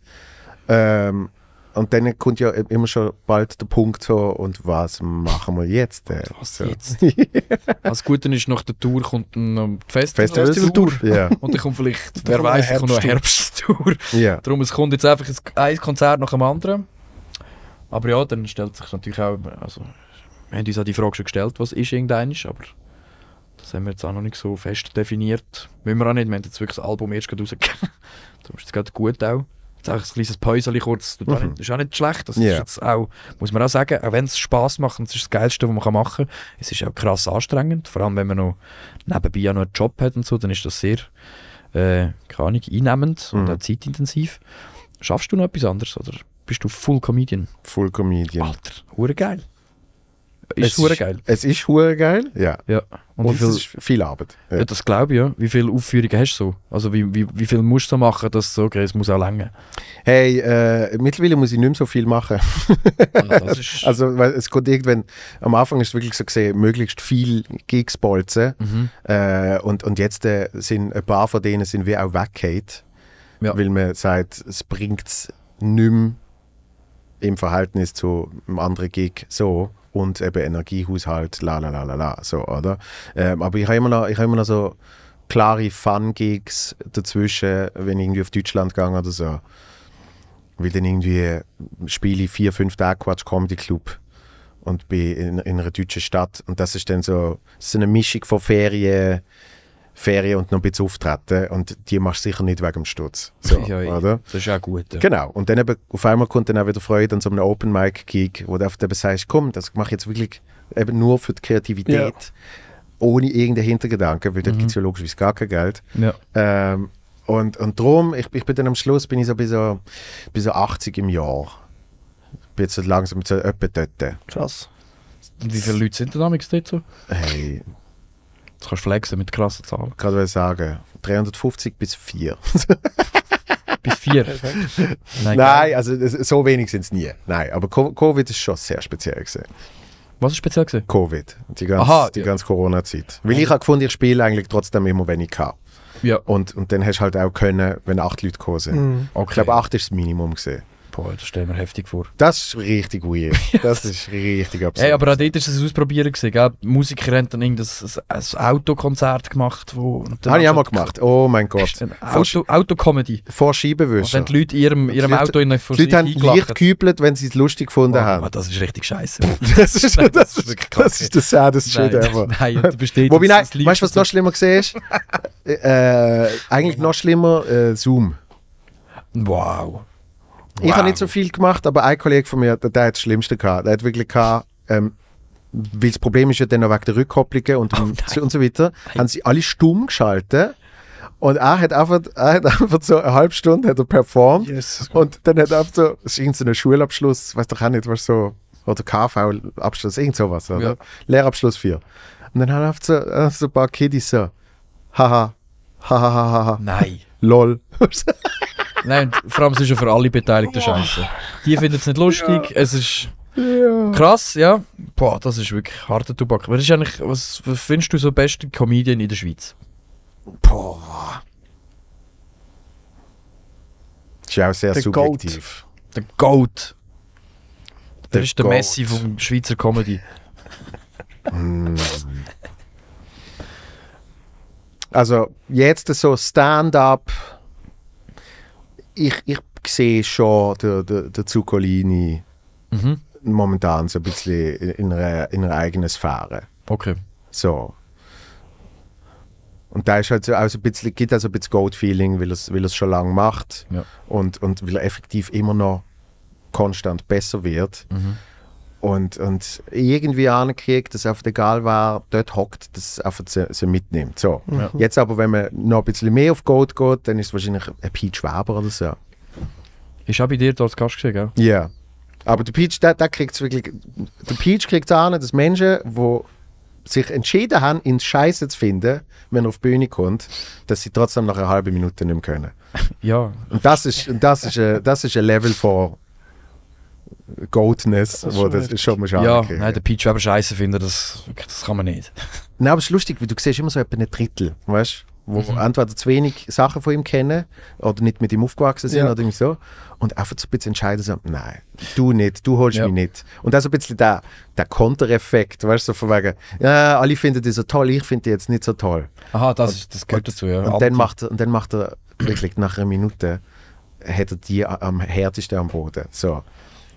Ähm, und dann kommt ja immer schon bald der Punkt so, und was machen wir jetzt? Äh? Was so. jetzt? <laughs> Das Gute ist, nach der Tour kommt ein Festival. Festivaltour? Ja, <laughs> Und dann kommt vielleicht, wer eine weiß, kommt noch eine Herbsttour. <laughs> ja. Darum, es kommt jetzt einfach ein- ein Konzert nach dem anderen. Aber ja, dann stellt sich natürlich auch, also wir haben uns auch die Frage schon gestellt, was ist irgendeines, aber das haben wir jetzt auch noch nicht so fest definiert. Müssen wir auch nicht, wir haben jetzt wirklich das Album erst gerade rausgegeben. Darum ist es gerade gut auch. Ein kleines Päuschen kurz, das Mhm. ist auch nicht schlecht. Das Ja. ist jetzt auch, muss man auch sagen, auch wenn es Spass macht, und es ist das Geilste, was man machen kann, es ist auch krass anstrengend, vor allem wenn man noch nebenbei auch noch einen Job hat und so, dann ist das sehr, äh, keine Ahnung, einnehmend und Mhm. auch zeitintensiv. Schaffst du noch etwas anderes oder bist du Full Comedian? Full Comedian. Alter, hure geil. Es Ist hure geil. Es ist hure geil, ja. Ja. Und, Und, wie viel, es ist viel Arbeit. Ja. ja, das glaube ich, ja. Wie viele Aufführungen hast du so? Also wie, wie, wie viel musst du so machen, dass so, okay, es muss auch länger. Hey, äh, mittlerweile muss ich nicht mehr so viel machen. <laughs> ist, Also, weil es kommt irgendwann, am Anfang ist es wirklich so gesehen, möglichst viel Gigs bolzen. mhm. Äh, und, und jetzt äh, sind ein paar von denen sind wir auch weggeht, Ja. weil man sagt, es bringt es nicht mehr im Verhältnis zu einem anderen Gig so und eben Energiehaushalt, la la la la la, so, oder? Ähm, aber ich habe immer, noch- immer noch so klare Fun-Gigs dazwischen, wenn ich irgendwie auf Deutschland gehe oder so. Weil dann irgendwie spiele ich vier, fünf Tage Quatsch Comedy Club und bin in, in einer deutschen Stadt. Und das ist dann so, so eine Mischung von Ferien, Ferien und noch ein bisschen Auftreten. Und die machst du sicher nicht wegen dem Sturz. So, Ja, ja. oder? das ist auch gut. Ja. Genau. Und dann eben, auf einmal kommt dann auch wieder Freude an so einem Open Mic Gig, wo du eben sagst, komm, das mache ich jetzt wirklich eben nur für die Kreativität, ohne irgendeinen Hintergedanken, weil dort Mhm. gibt es ja logischerweise gar kein Geld. Ja. Ähm, und, und darum, ich, ich bin dann am Schluss bin ich so bei so, bei so 80 im Jahr. Bin jetzt so langsam so etwa dort. Krass. Und wie viele Leute sind denn damals dort so? Hey, Das kannst du flexen mit krassen Zahlen. ich sagen, 350 bis 4. Bis vier. <laughs> <laughs> Nein, Nein, also so wenig sind es nie. Nein, aber Co- Covid ist schon sehr speziell gewesen. Was ist speziell gesehen? Covid, die ganze, Aha, die ja. ganze Corona-Zeit. Weil ich habe gefunden, ich spiele eigentlich trotzdem immer, wenn ich kann. Ja. Und, und dann hast du halt auch können, wenn acht Leute gekommen sind. Mhm. Okay. Ich glaube, acht ist das Minimum gesehen. Boah, das stellen wir heftig vor. Das ist richtig weird. <laughs> Das ist richtig absurd. Hey, aber auch dort ist es ein Ausprobieren gewesen, gell? Musiker haben dann ein, ein Autokonzert gemacht, wo... Habe ich auch mal gemacht. Oh mein Gott. Auto, Autocomedy. Vor Scheibenwischer. Wenn die Leute in ihrem, ihrem Die Auto in vor Die Leute haben Licht gekübelt, wenn sie es lustig gefunden Oh, haben. das ist richtig scheiße. <laughs> Das ist, Nein, das, das ist das ist der saddest Shit nein, ever. nein, du bestätigst Wobei, nein, das weißt du, was noch schlimmer gesehen ist? <laughs> äh, eigentlich noch schlimmer, äh, Zoom. Wow. Ich habe nicht so viel gemacht, aber ein Kollege von mir, der, der hat das Schlimmste gehabt. Der hat wirklich gehabt, ähm, weil das Problem ist ja dann noch wegen der Rückkopplungen und, Oh, und so weiter, haben sie alle stumm geschaltet. Und er hat einfach, er hat <laughs> einfach so eine halbe Stunde hat er performt. Yes. Und dann hat er einfach so, es ist irgendein Schulabschluss, weiß doch auch nicht, was so, oder KV-Abschluss, irgend sowas, oder? Ja. Lehrabschluss 4. Und dann hat er einfach so, einfach so ein paar Kiddies so, haha, haha, haha, haha, Nein. lol. <laughs> Nein, vor allem es ist ja für alle Beteiligten scheiße. Die finden es nicht lustig, es ist ja. krass, ja. Boah, das ist wirklich harter Tobak. Was, ist eigentlich, was, was findest du so beste Comedian in der Schweiz? Boah. Ist ja auch sehr Der subjektiv. Der Goat. Der ist der Goat. Messi vom Schweizer Comedy. Mm. Also, jetzt so Stand-up. Ich, ich sehe schon den, den, den Zuccolini Mhm. momentan so ein bisschen in, in, einer, in einer eigenen Sphäre. Okay. So. Und da ist halt so auch so ein bisschen, gibt also ein bisschen Goat-Feeling, weil er es weil er's schon lange macht Ja. und, und weil er effektiv immer noch konstant besser wird. Mhm. Und, und irgendwie ankriegt, dass einfach egal wer dort hockt, dass es einfach sie, sie mitnimmt. So. Ja. Jetzt aber, wenn man noch ein bisschen mehr auf Goat geht, dann ist es wahrscheinlich ein Pete Schwaber oder so. Ist auch bei dir als Gast gesehen, gell? Ja. Aber der Peach, der, der kriegt wirklich. Der Peach kriegt es an, dass Menschen, die sich entschieden haben, ihn scheiße zu finden, wenn er auf die Bühne kommt, dass sie trotzdem nach einer halben Minute nicht mehr können. <laughs> Ja. Und das ist, das ist, ein, das ist ein Level von Goatness, Das ist wo schon das schon mal Ja, nein, der Peach Weber scheiße finden, das, das kann man nicht. <laughs> Nein, aber es ist lustig, weil du siehst immer so etwa ein Drittel, weißt du? Wo Mhm. entweder zu wenig Sachen von ihm kennen oder nicht mit ihm aufgewachsen sind Ja. oder irgendwie so. Und einfach so ein bisschen entscheiden, so, nein, du nicht, du holst Ja. mich nicht. Und auch so ein bisschen der, der Kontereffekt, weißt du, so von wegen, ja, alle finden die so toll, ich finde die jetzt nicht so toll. Aha, das, ist, das gehört dazu, ja. Und dann macht er, und dann macht er wirklich nach einer Minute, hat er die am härtesten am Boden. So.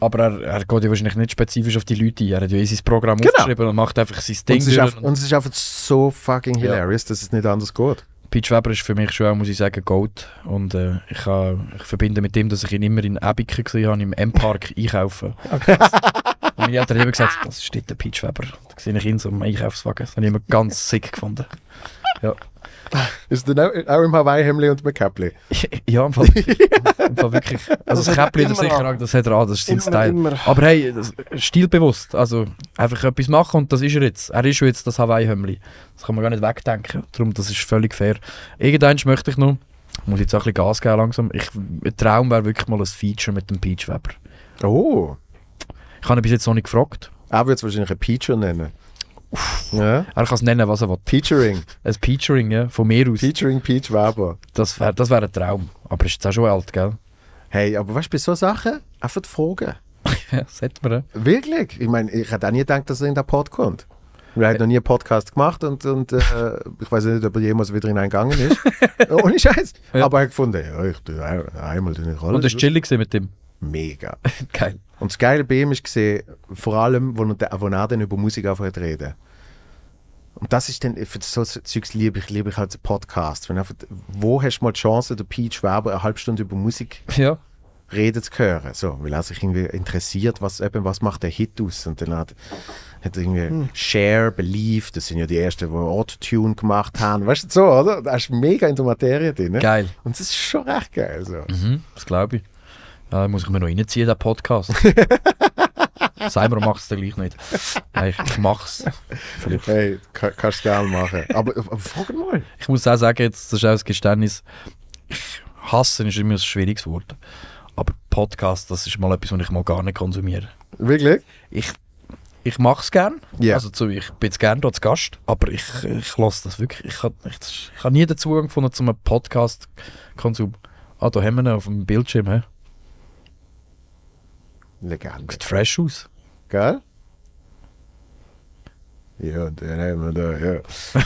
Aber er, er geht ja wahrscheinlich nicht spezifisch auf die Leute ein. Er hat ja in sein Programm Genau. aufgeschrieben und macht einfach sein Und Ding es, ist einfach, und es ist einfach so fucking Ja. hilarious, dass es nicht anders geht. Peach Weber ist für mich schon, auch, muss ich sagen, Gold. Und äh, ich, ha, ich verbinde mit dem, dass ich ihn immer in Ebiken gesehen habe, im M-Park <laughs> einkaufen. Und meine Eltern haben immer gesagt, das ist dort der Peach Weber. Da sehe ich ihn so im Einkaufswagen. Das habe ich immer ganz sick gefunden. <laughs> Ist dann auch, auch im Hawaii-Hemd und mit Käppli? <laughs> ja, im Fall, <laughs> im Fall wirklich. Also das Das hat er Käppli, das immer sicher an. das hat er an, das ist sein Immer, Style. immer. Aber hey, das, stilbewusst. Also einfach etwas machen und das ist er jetzt. Er ist schon jetzt das Hawaii-Hömmli. Das kann man gar nicht wegdenken. Darum, das ist völlig fair. Irgendwann möchte ich noch, muss jetzt auch ein bisschen Gas geben langsam. Ich, ein Traum wäre wirklich mal ein Feature mit dem Peach Weber. Oh. Ich habe ihn bis jetzt noch nicht gefragt. Er würde es wahrscheinlich ein Peacher nennen. Ja? Er kann es nennen, was er will. Featuring. Ein Featuring, ja, von mir aus. Featuring Peach Weber. Das wäre das wär ein Traum. Aber ist jetzt auch schon alt, gell? Hey, aber weißt du, bei so Sachen einfach die Fragen. <laughs> Ja, sagt man. ja. Wirklich? Ich meine, ich hätte auch nie gedacht, dass er in den Pod kommt. Er hat noch nie einen Podcast gemacht und, und äh, ich weiß nicht, ob er jemals wieder in einen gegangen ist. <laughs> Ohne Scheiß. Ja. Aber er hat gefunden, ja, ich tue ein- einmal eine Rolle. Und das war chillig mit dem. Mega. <laughs> Geil. Und das Geile bei ihm ist gesehen, vor allem, wo er, wo er dann über Musik anfängt zu reden. Und das ist dann, für so Zeugs liebe ich, liebe ich halt Podcast. Wenn einfach, wo hast du mal die Chance, der Peach Weber eine halbe Stunde über Musik Ja. reden zu hören? So, weil er sich irgendwie interessiert, was, eben, was macht der Hit aus? Und dann hat, hat er irgendwie Share, Belief, das sind ja die ersten, die Autotune gemacht haben. Weißt du, so, oder? Da ist mega in der Materie drin. Ne? Geil. Und das ist schon recht geil. So. Mhm, das glaube ich. Ja, muss ich mir noch reinziehen, den Podcast. Cyber macht es dann gleich nicht. Nein, ich, mach's. Vielleicht. Hey, kann, kannst du gerne machen. Aber, aber frag mal. Ich muss auch sagen, jetzt, das ist auch ein Geständnis, ich hasse ist immer ein schwieriges Wort. Aber Podcast, das ist mal etwas, was ich mal gar nicht konsumiere. Wirklich? Ich, ich mache es gerne. Ja. Also zu, ich bin jetzt gerne dort Gast, aber ich, ich lasse das wirklich. Ich habe ich, ich hab nie den Zugang gefunden zu einem Podcast-Konsum. Ah, da haben wir ihn auf dem Bildschirm. He? Legende. Sieht fresh aus. Gell? Ja, und dann haben wir da, ja. <laughs>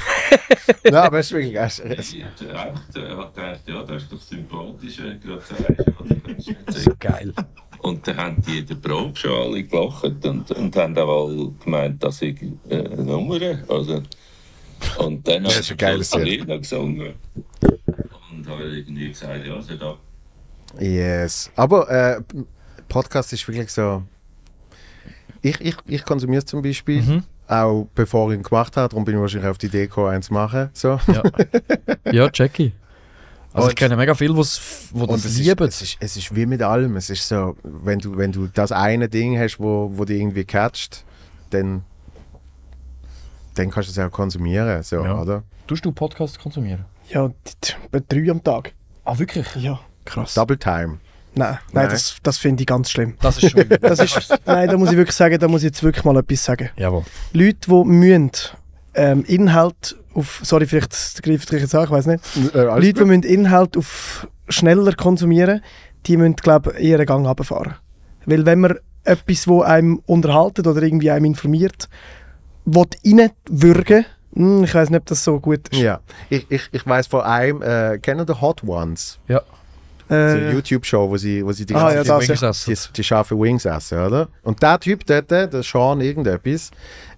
Nein, aber es ist wirklich. Es, Ich habe gedacht, ja, das ist doch sympathisch, wenn du gerade sagst, das So sagen. geil. Und dann haben die in der Probe schon alle gelacht und, und haben auch alle gemeint, dass ich äh, Nummer also Und dann habe ist ich das. Lied gesungen. Und habe irgendwie gesagt, ja, sie da. yes. Aber äh, Podcast ist wirklich so. Ich, ich, ich konsumiere es zum Beispiel, Mhm. auch bevor ich ihn gemacht habe. Darum bin ich wahrscheinlich auf die Idee gekommen, eins zu machen. So. Ja, <laughs> ja Jackie. Also ich Und- kenne mega viele, wo's- wo das es lieben. ist, es, ist, es ist wie mit allem. Es ist so, wenn du, wenn du das eine Ding hast, wo, wo dich irgendwie catcht, dann, dann kannst du es auch konsumieren. So, Ja. oder? Tust du Podcast konsumieren? Ja, drei am Tag. Ah, wirklich? Ja. Krass. Double Time. Nein, Nein. nein, das, das finde ich ganz schlimm. Das ist schon. <laughs> Das ist, nein, da muss ich wirklich sagen, da muss ich jetzt wirklich mal etwas sagen. Jawohl. Leute, die müssen, ähm, Inhalt auf, sorry, vielleicht greife ich jetzt an, ich weiß nicht. Äh, Leute, die müssen Inhalt auf schneller konsumieren, die müssen, glaube ich, eher einen Gang runterfahren. Weil wenn man etwas, wo einem unterhaltet oder irgendwie einem informiert, will reinwürgen, hm, ich weiß nicht, ob das so gut ist. Ja, ich, ich, ich weiß vor allem, äh, kennen die Hot Ones? Ja. So eine Äh, YouTube-Show, wo sie, wo sie die Ah, ganze ja, Zeit das, ja. Wings die, essen. die scharfe Wings essen, oder? Und der Typ dort, der Sean irgendetwas,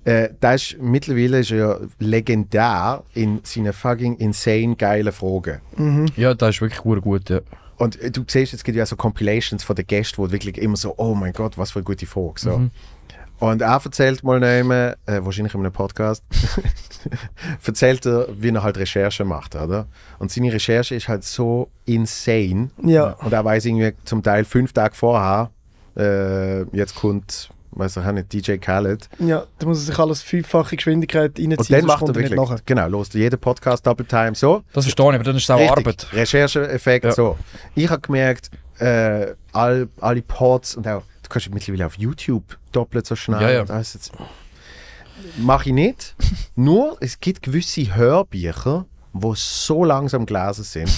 äh, der ist mittlerweile ist ja legendär in seinen fucking insane geilen Fragen. Ja, das ist wirklich gut, gut ja. Und äh, du siehst, es gibt ja so Compilations von den Gästen, wo wirklich immer so, oh mein Gott, was für eine gute Frage. So. Mhm. Und er erzählt mal nehmen, äh, wahrscheinlich in einem Podcast, <laughs> erzählt er, wie er halt Recherche macht, oder? Und seine Recherche ist halt so insane. Ja. Und er weiß irgendwie zum Teil fünf Tage vorher, äh, jetzt kommt, weiß ich auch nicht, DJ Khaled. ja, da muss er sich alles fünffache Geschwindigkeit reinziehen, Und dann macht er nicht wirklich, nachher. genau, los jeden Podcast Double Time so. Das verstehe ich, aber dann ist es auch Richtig, Arbeit. Rechercheeffekt, Ja. so. Ich habe gemerkt, äh, all, alle Pods und auch, du kannst mittlerweile auf YouTube doppelt so schnell. Ja, ja. alles jetzt- Mache ich nicht. <laughs> Nur, es gibt gewisse Hörbücher, die so langsam gelesen sind,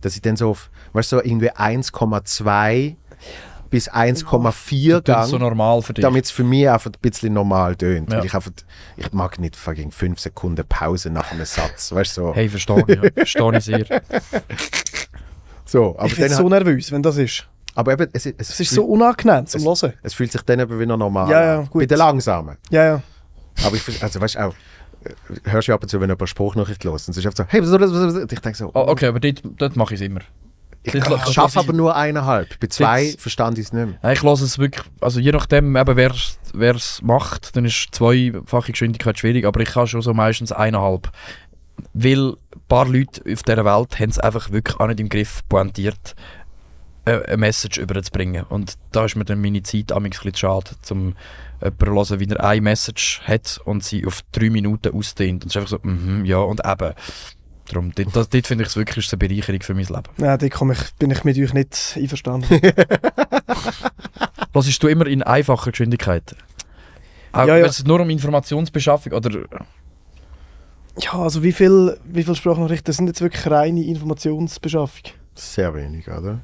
dass ich dann so auf, weißt du, so irgendwie 1,2 bis 1,4 Das ist so gang, normal für dich. damit es für mich einfach ein bisschen normal tönt. Ja. Ich, einfach, ich mag nicht fucking 5 Sekunden Pause nach einem Satz. Weißt du, so. Hey, verstehe ich. Verstehe ich sehr. <laughs> so aber, ich bin so nervös, wenn das ist. Aber eben, es, es, Es ist so unangenehm zum Hören. es fühlt sich dann eben wieder normal Ja, ja, an. gut. Bei den Langsamen. Ja, ja. Aber ich also weißt du auch, äh, hörst du ab und zu, wenn jemand eine Spruchnachricht los und es ist einfach so, hey, was, was, was, was, und ich denke so, Oh, okay, aber dort, dort mache ich es immer. ich, ich schaffe aber nur eineinhalb. Bei zwei Jetzt- verstand ich es nicht mehr. Nein, Ich lasse es wirklich, also je nachdem, eben, wer es macht, dann ist zweifache Geschwindigkeit schwierig, aber ich kann schon so meistens eineinhalb. Weil ein paar Leute auf dieser Welt haben es einfach wirklich auch nicht im Griff, pointiert eine Message überzubringen. Und da ist mir dann meine Zeit amigs ein bisschen schade, um jemanden zu hören, wie er eine Message hat und sie auf drei Minuten ausdehnt. Und es ist einfach so, mhm, ja, und eben. Darum, dort, das- dort finde ich es wirklich ist eine Bereicherung für mein Leben. Nein, da komm ich, bin ich mit euch nicht einverstanden. <laughs> Hörst du immer in einfacher Geschwindigkeit? Auch Ja, ja. wenn es nur um Informationsbeschaffung oder... ja, also wie viel, wie viel Sprachnachrichten sind jetzt wirklich reine Informationsbeschaffung? Sehr wenig, oder?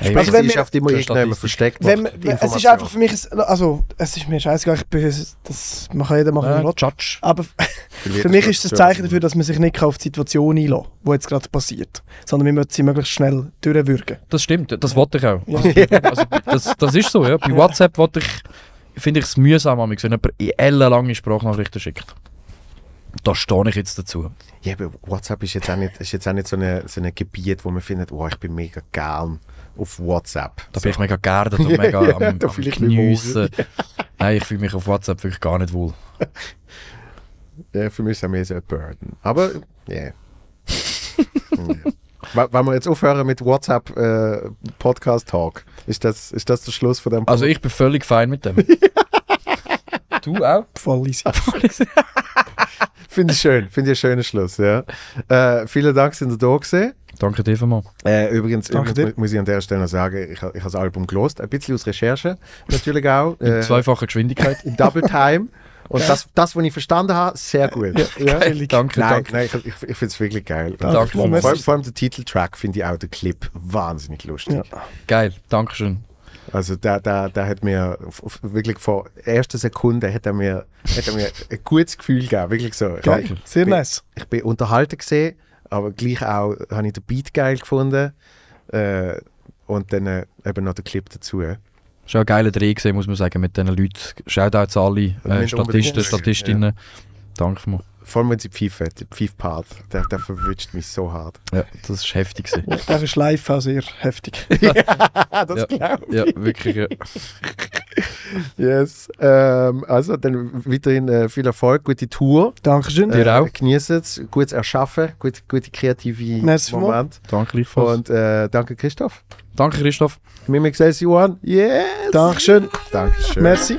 Hey, Also wenn wir- Für irgendjemand Statistik. versteckt. Wenn, macht die es ist einfach für mich, ein- also es ist mir scheißegal, ich bin, das macht jeder machen, will. Judge. Aber <laughs> für mich ist das ein Zeichen dafür, dass man sich nicht auf die Situation einlässt, die jetzt gerade passiert. Sondern wir müssen sie möglichst schnell durchwürgen. Das stimmt, das wollte ich auch. Ja. Also, das, das ist so, ja. Bei WhatsApp wollte ich, finde ich es mühsam, wenn jemand in ellenlange Sprachnachrichten schickt. Da stehe ich jetzt dazu. Ja, aber WhatsApp ist jetzt auch nicht, ist jetzt auch nicht so, eine, so ein Gebiet, wo man findet, oh, ich bin mega gern auf WhatsApp. Da bin ich mega geerdet und mega <laughs> am, Da am ich mich wohl. Geniessen. <laughs> Nein, ich fühle mich auf WhatsApp wirklich gar nicht wohl. <laughs> Ja, für mich ist es mehr so ein Burden. Aber, ja. Yeah. Wenn wir jetzt aufhören mit WhatsApp äh, Podcast Talk, ist das, ist das der Schluss von dem Also ich bin völlig fein mit dem. du auch? Voll easy. Finde ich schön, finde ich einen schönen Schluss, ja. Äh, vielen Dank, sind ihr da gewesen. Danke dir vielmals. Äh, übrigens, Danke übrigens dir. muss ich an der Stelle noch sagen, ich, ha- ich habe das Album gelost, ein bisschen aus Recherche natürlich auch. <laughs> In Äh, zweifacher Geschwindigkeit. in Double Time. Und das, das, was ich verstanden habe, sehr gut. Ja, Geil, danke, Nein, danke. nein ich, ich, ich finde es wirklich geil. Danke, vor, vor, vor allem der Titeltrack finde ich auch den Clip wahnsinnig lustig. Ja. Geil, Dankeschön. Also der, der, der hat mir wirklich vor erster Sekunde hat er mir, hat er mir ein gutes Gefühl gegeben. Wirklich so. Geil. Ich, Sehr bin- nice. ich bin unterhalten gesehen, aber gleich auch habe ich den Beat geil gefunden. Äh, und dann äh, eben noch den Clip dazu. Es war ein geiler Dreh, gewesen, muss man sagen, mit diesen Leuten. Shoutouts alle äh, Statisten, Statistinnen. Danke vielmals. Vor allem wenn sie pfeifen, der Pfeif-Part, der, der verwünscht mich so hart. Ja, das war heftig. <laughs> Der ist live auch sehr heftig. <laughs> Ah, das Ja. glaube ja, wirklich. Ja. <laughs> Yes. Ähm, also dann weiterhin äh, viel Erfolg, gute Tour. Dankeschön. Dir auch. Genießt es, gutes Erschaffen, gut, gute kreative Merci. Moment. Danke gleichfalls. Und äh, danke Christoph. Danke Christoph. Mimik says you on. Yes. Dankeschön. Dankeschön. Merci.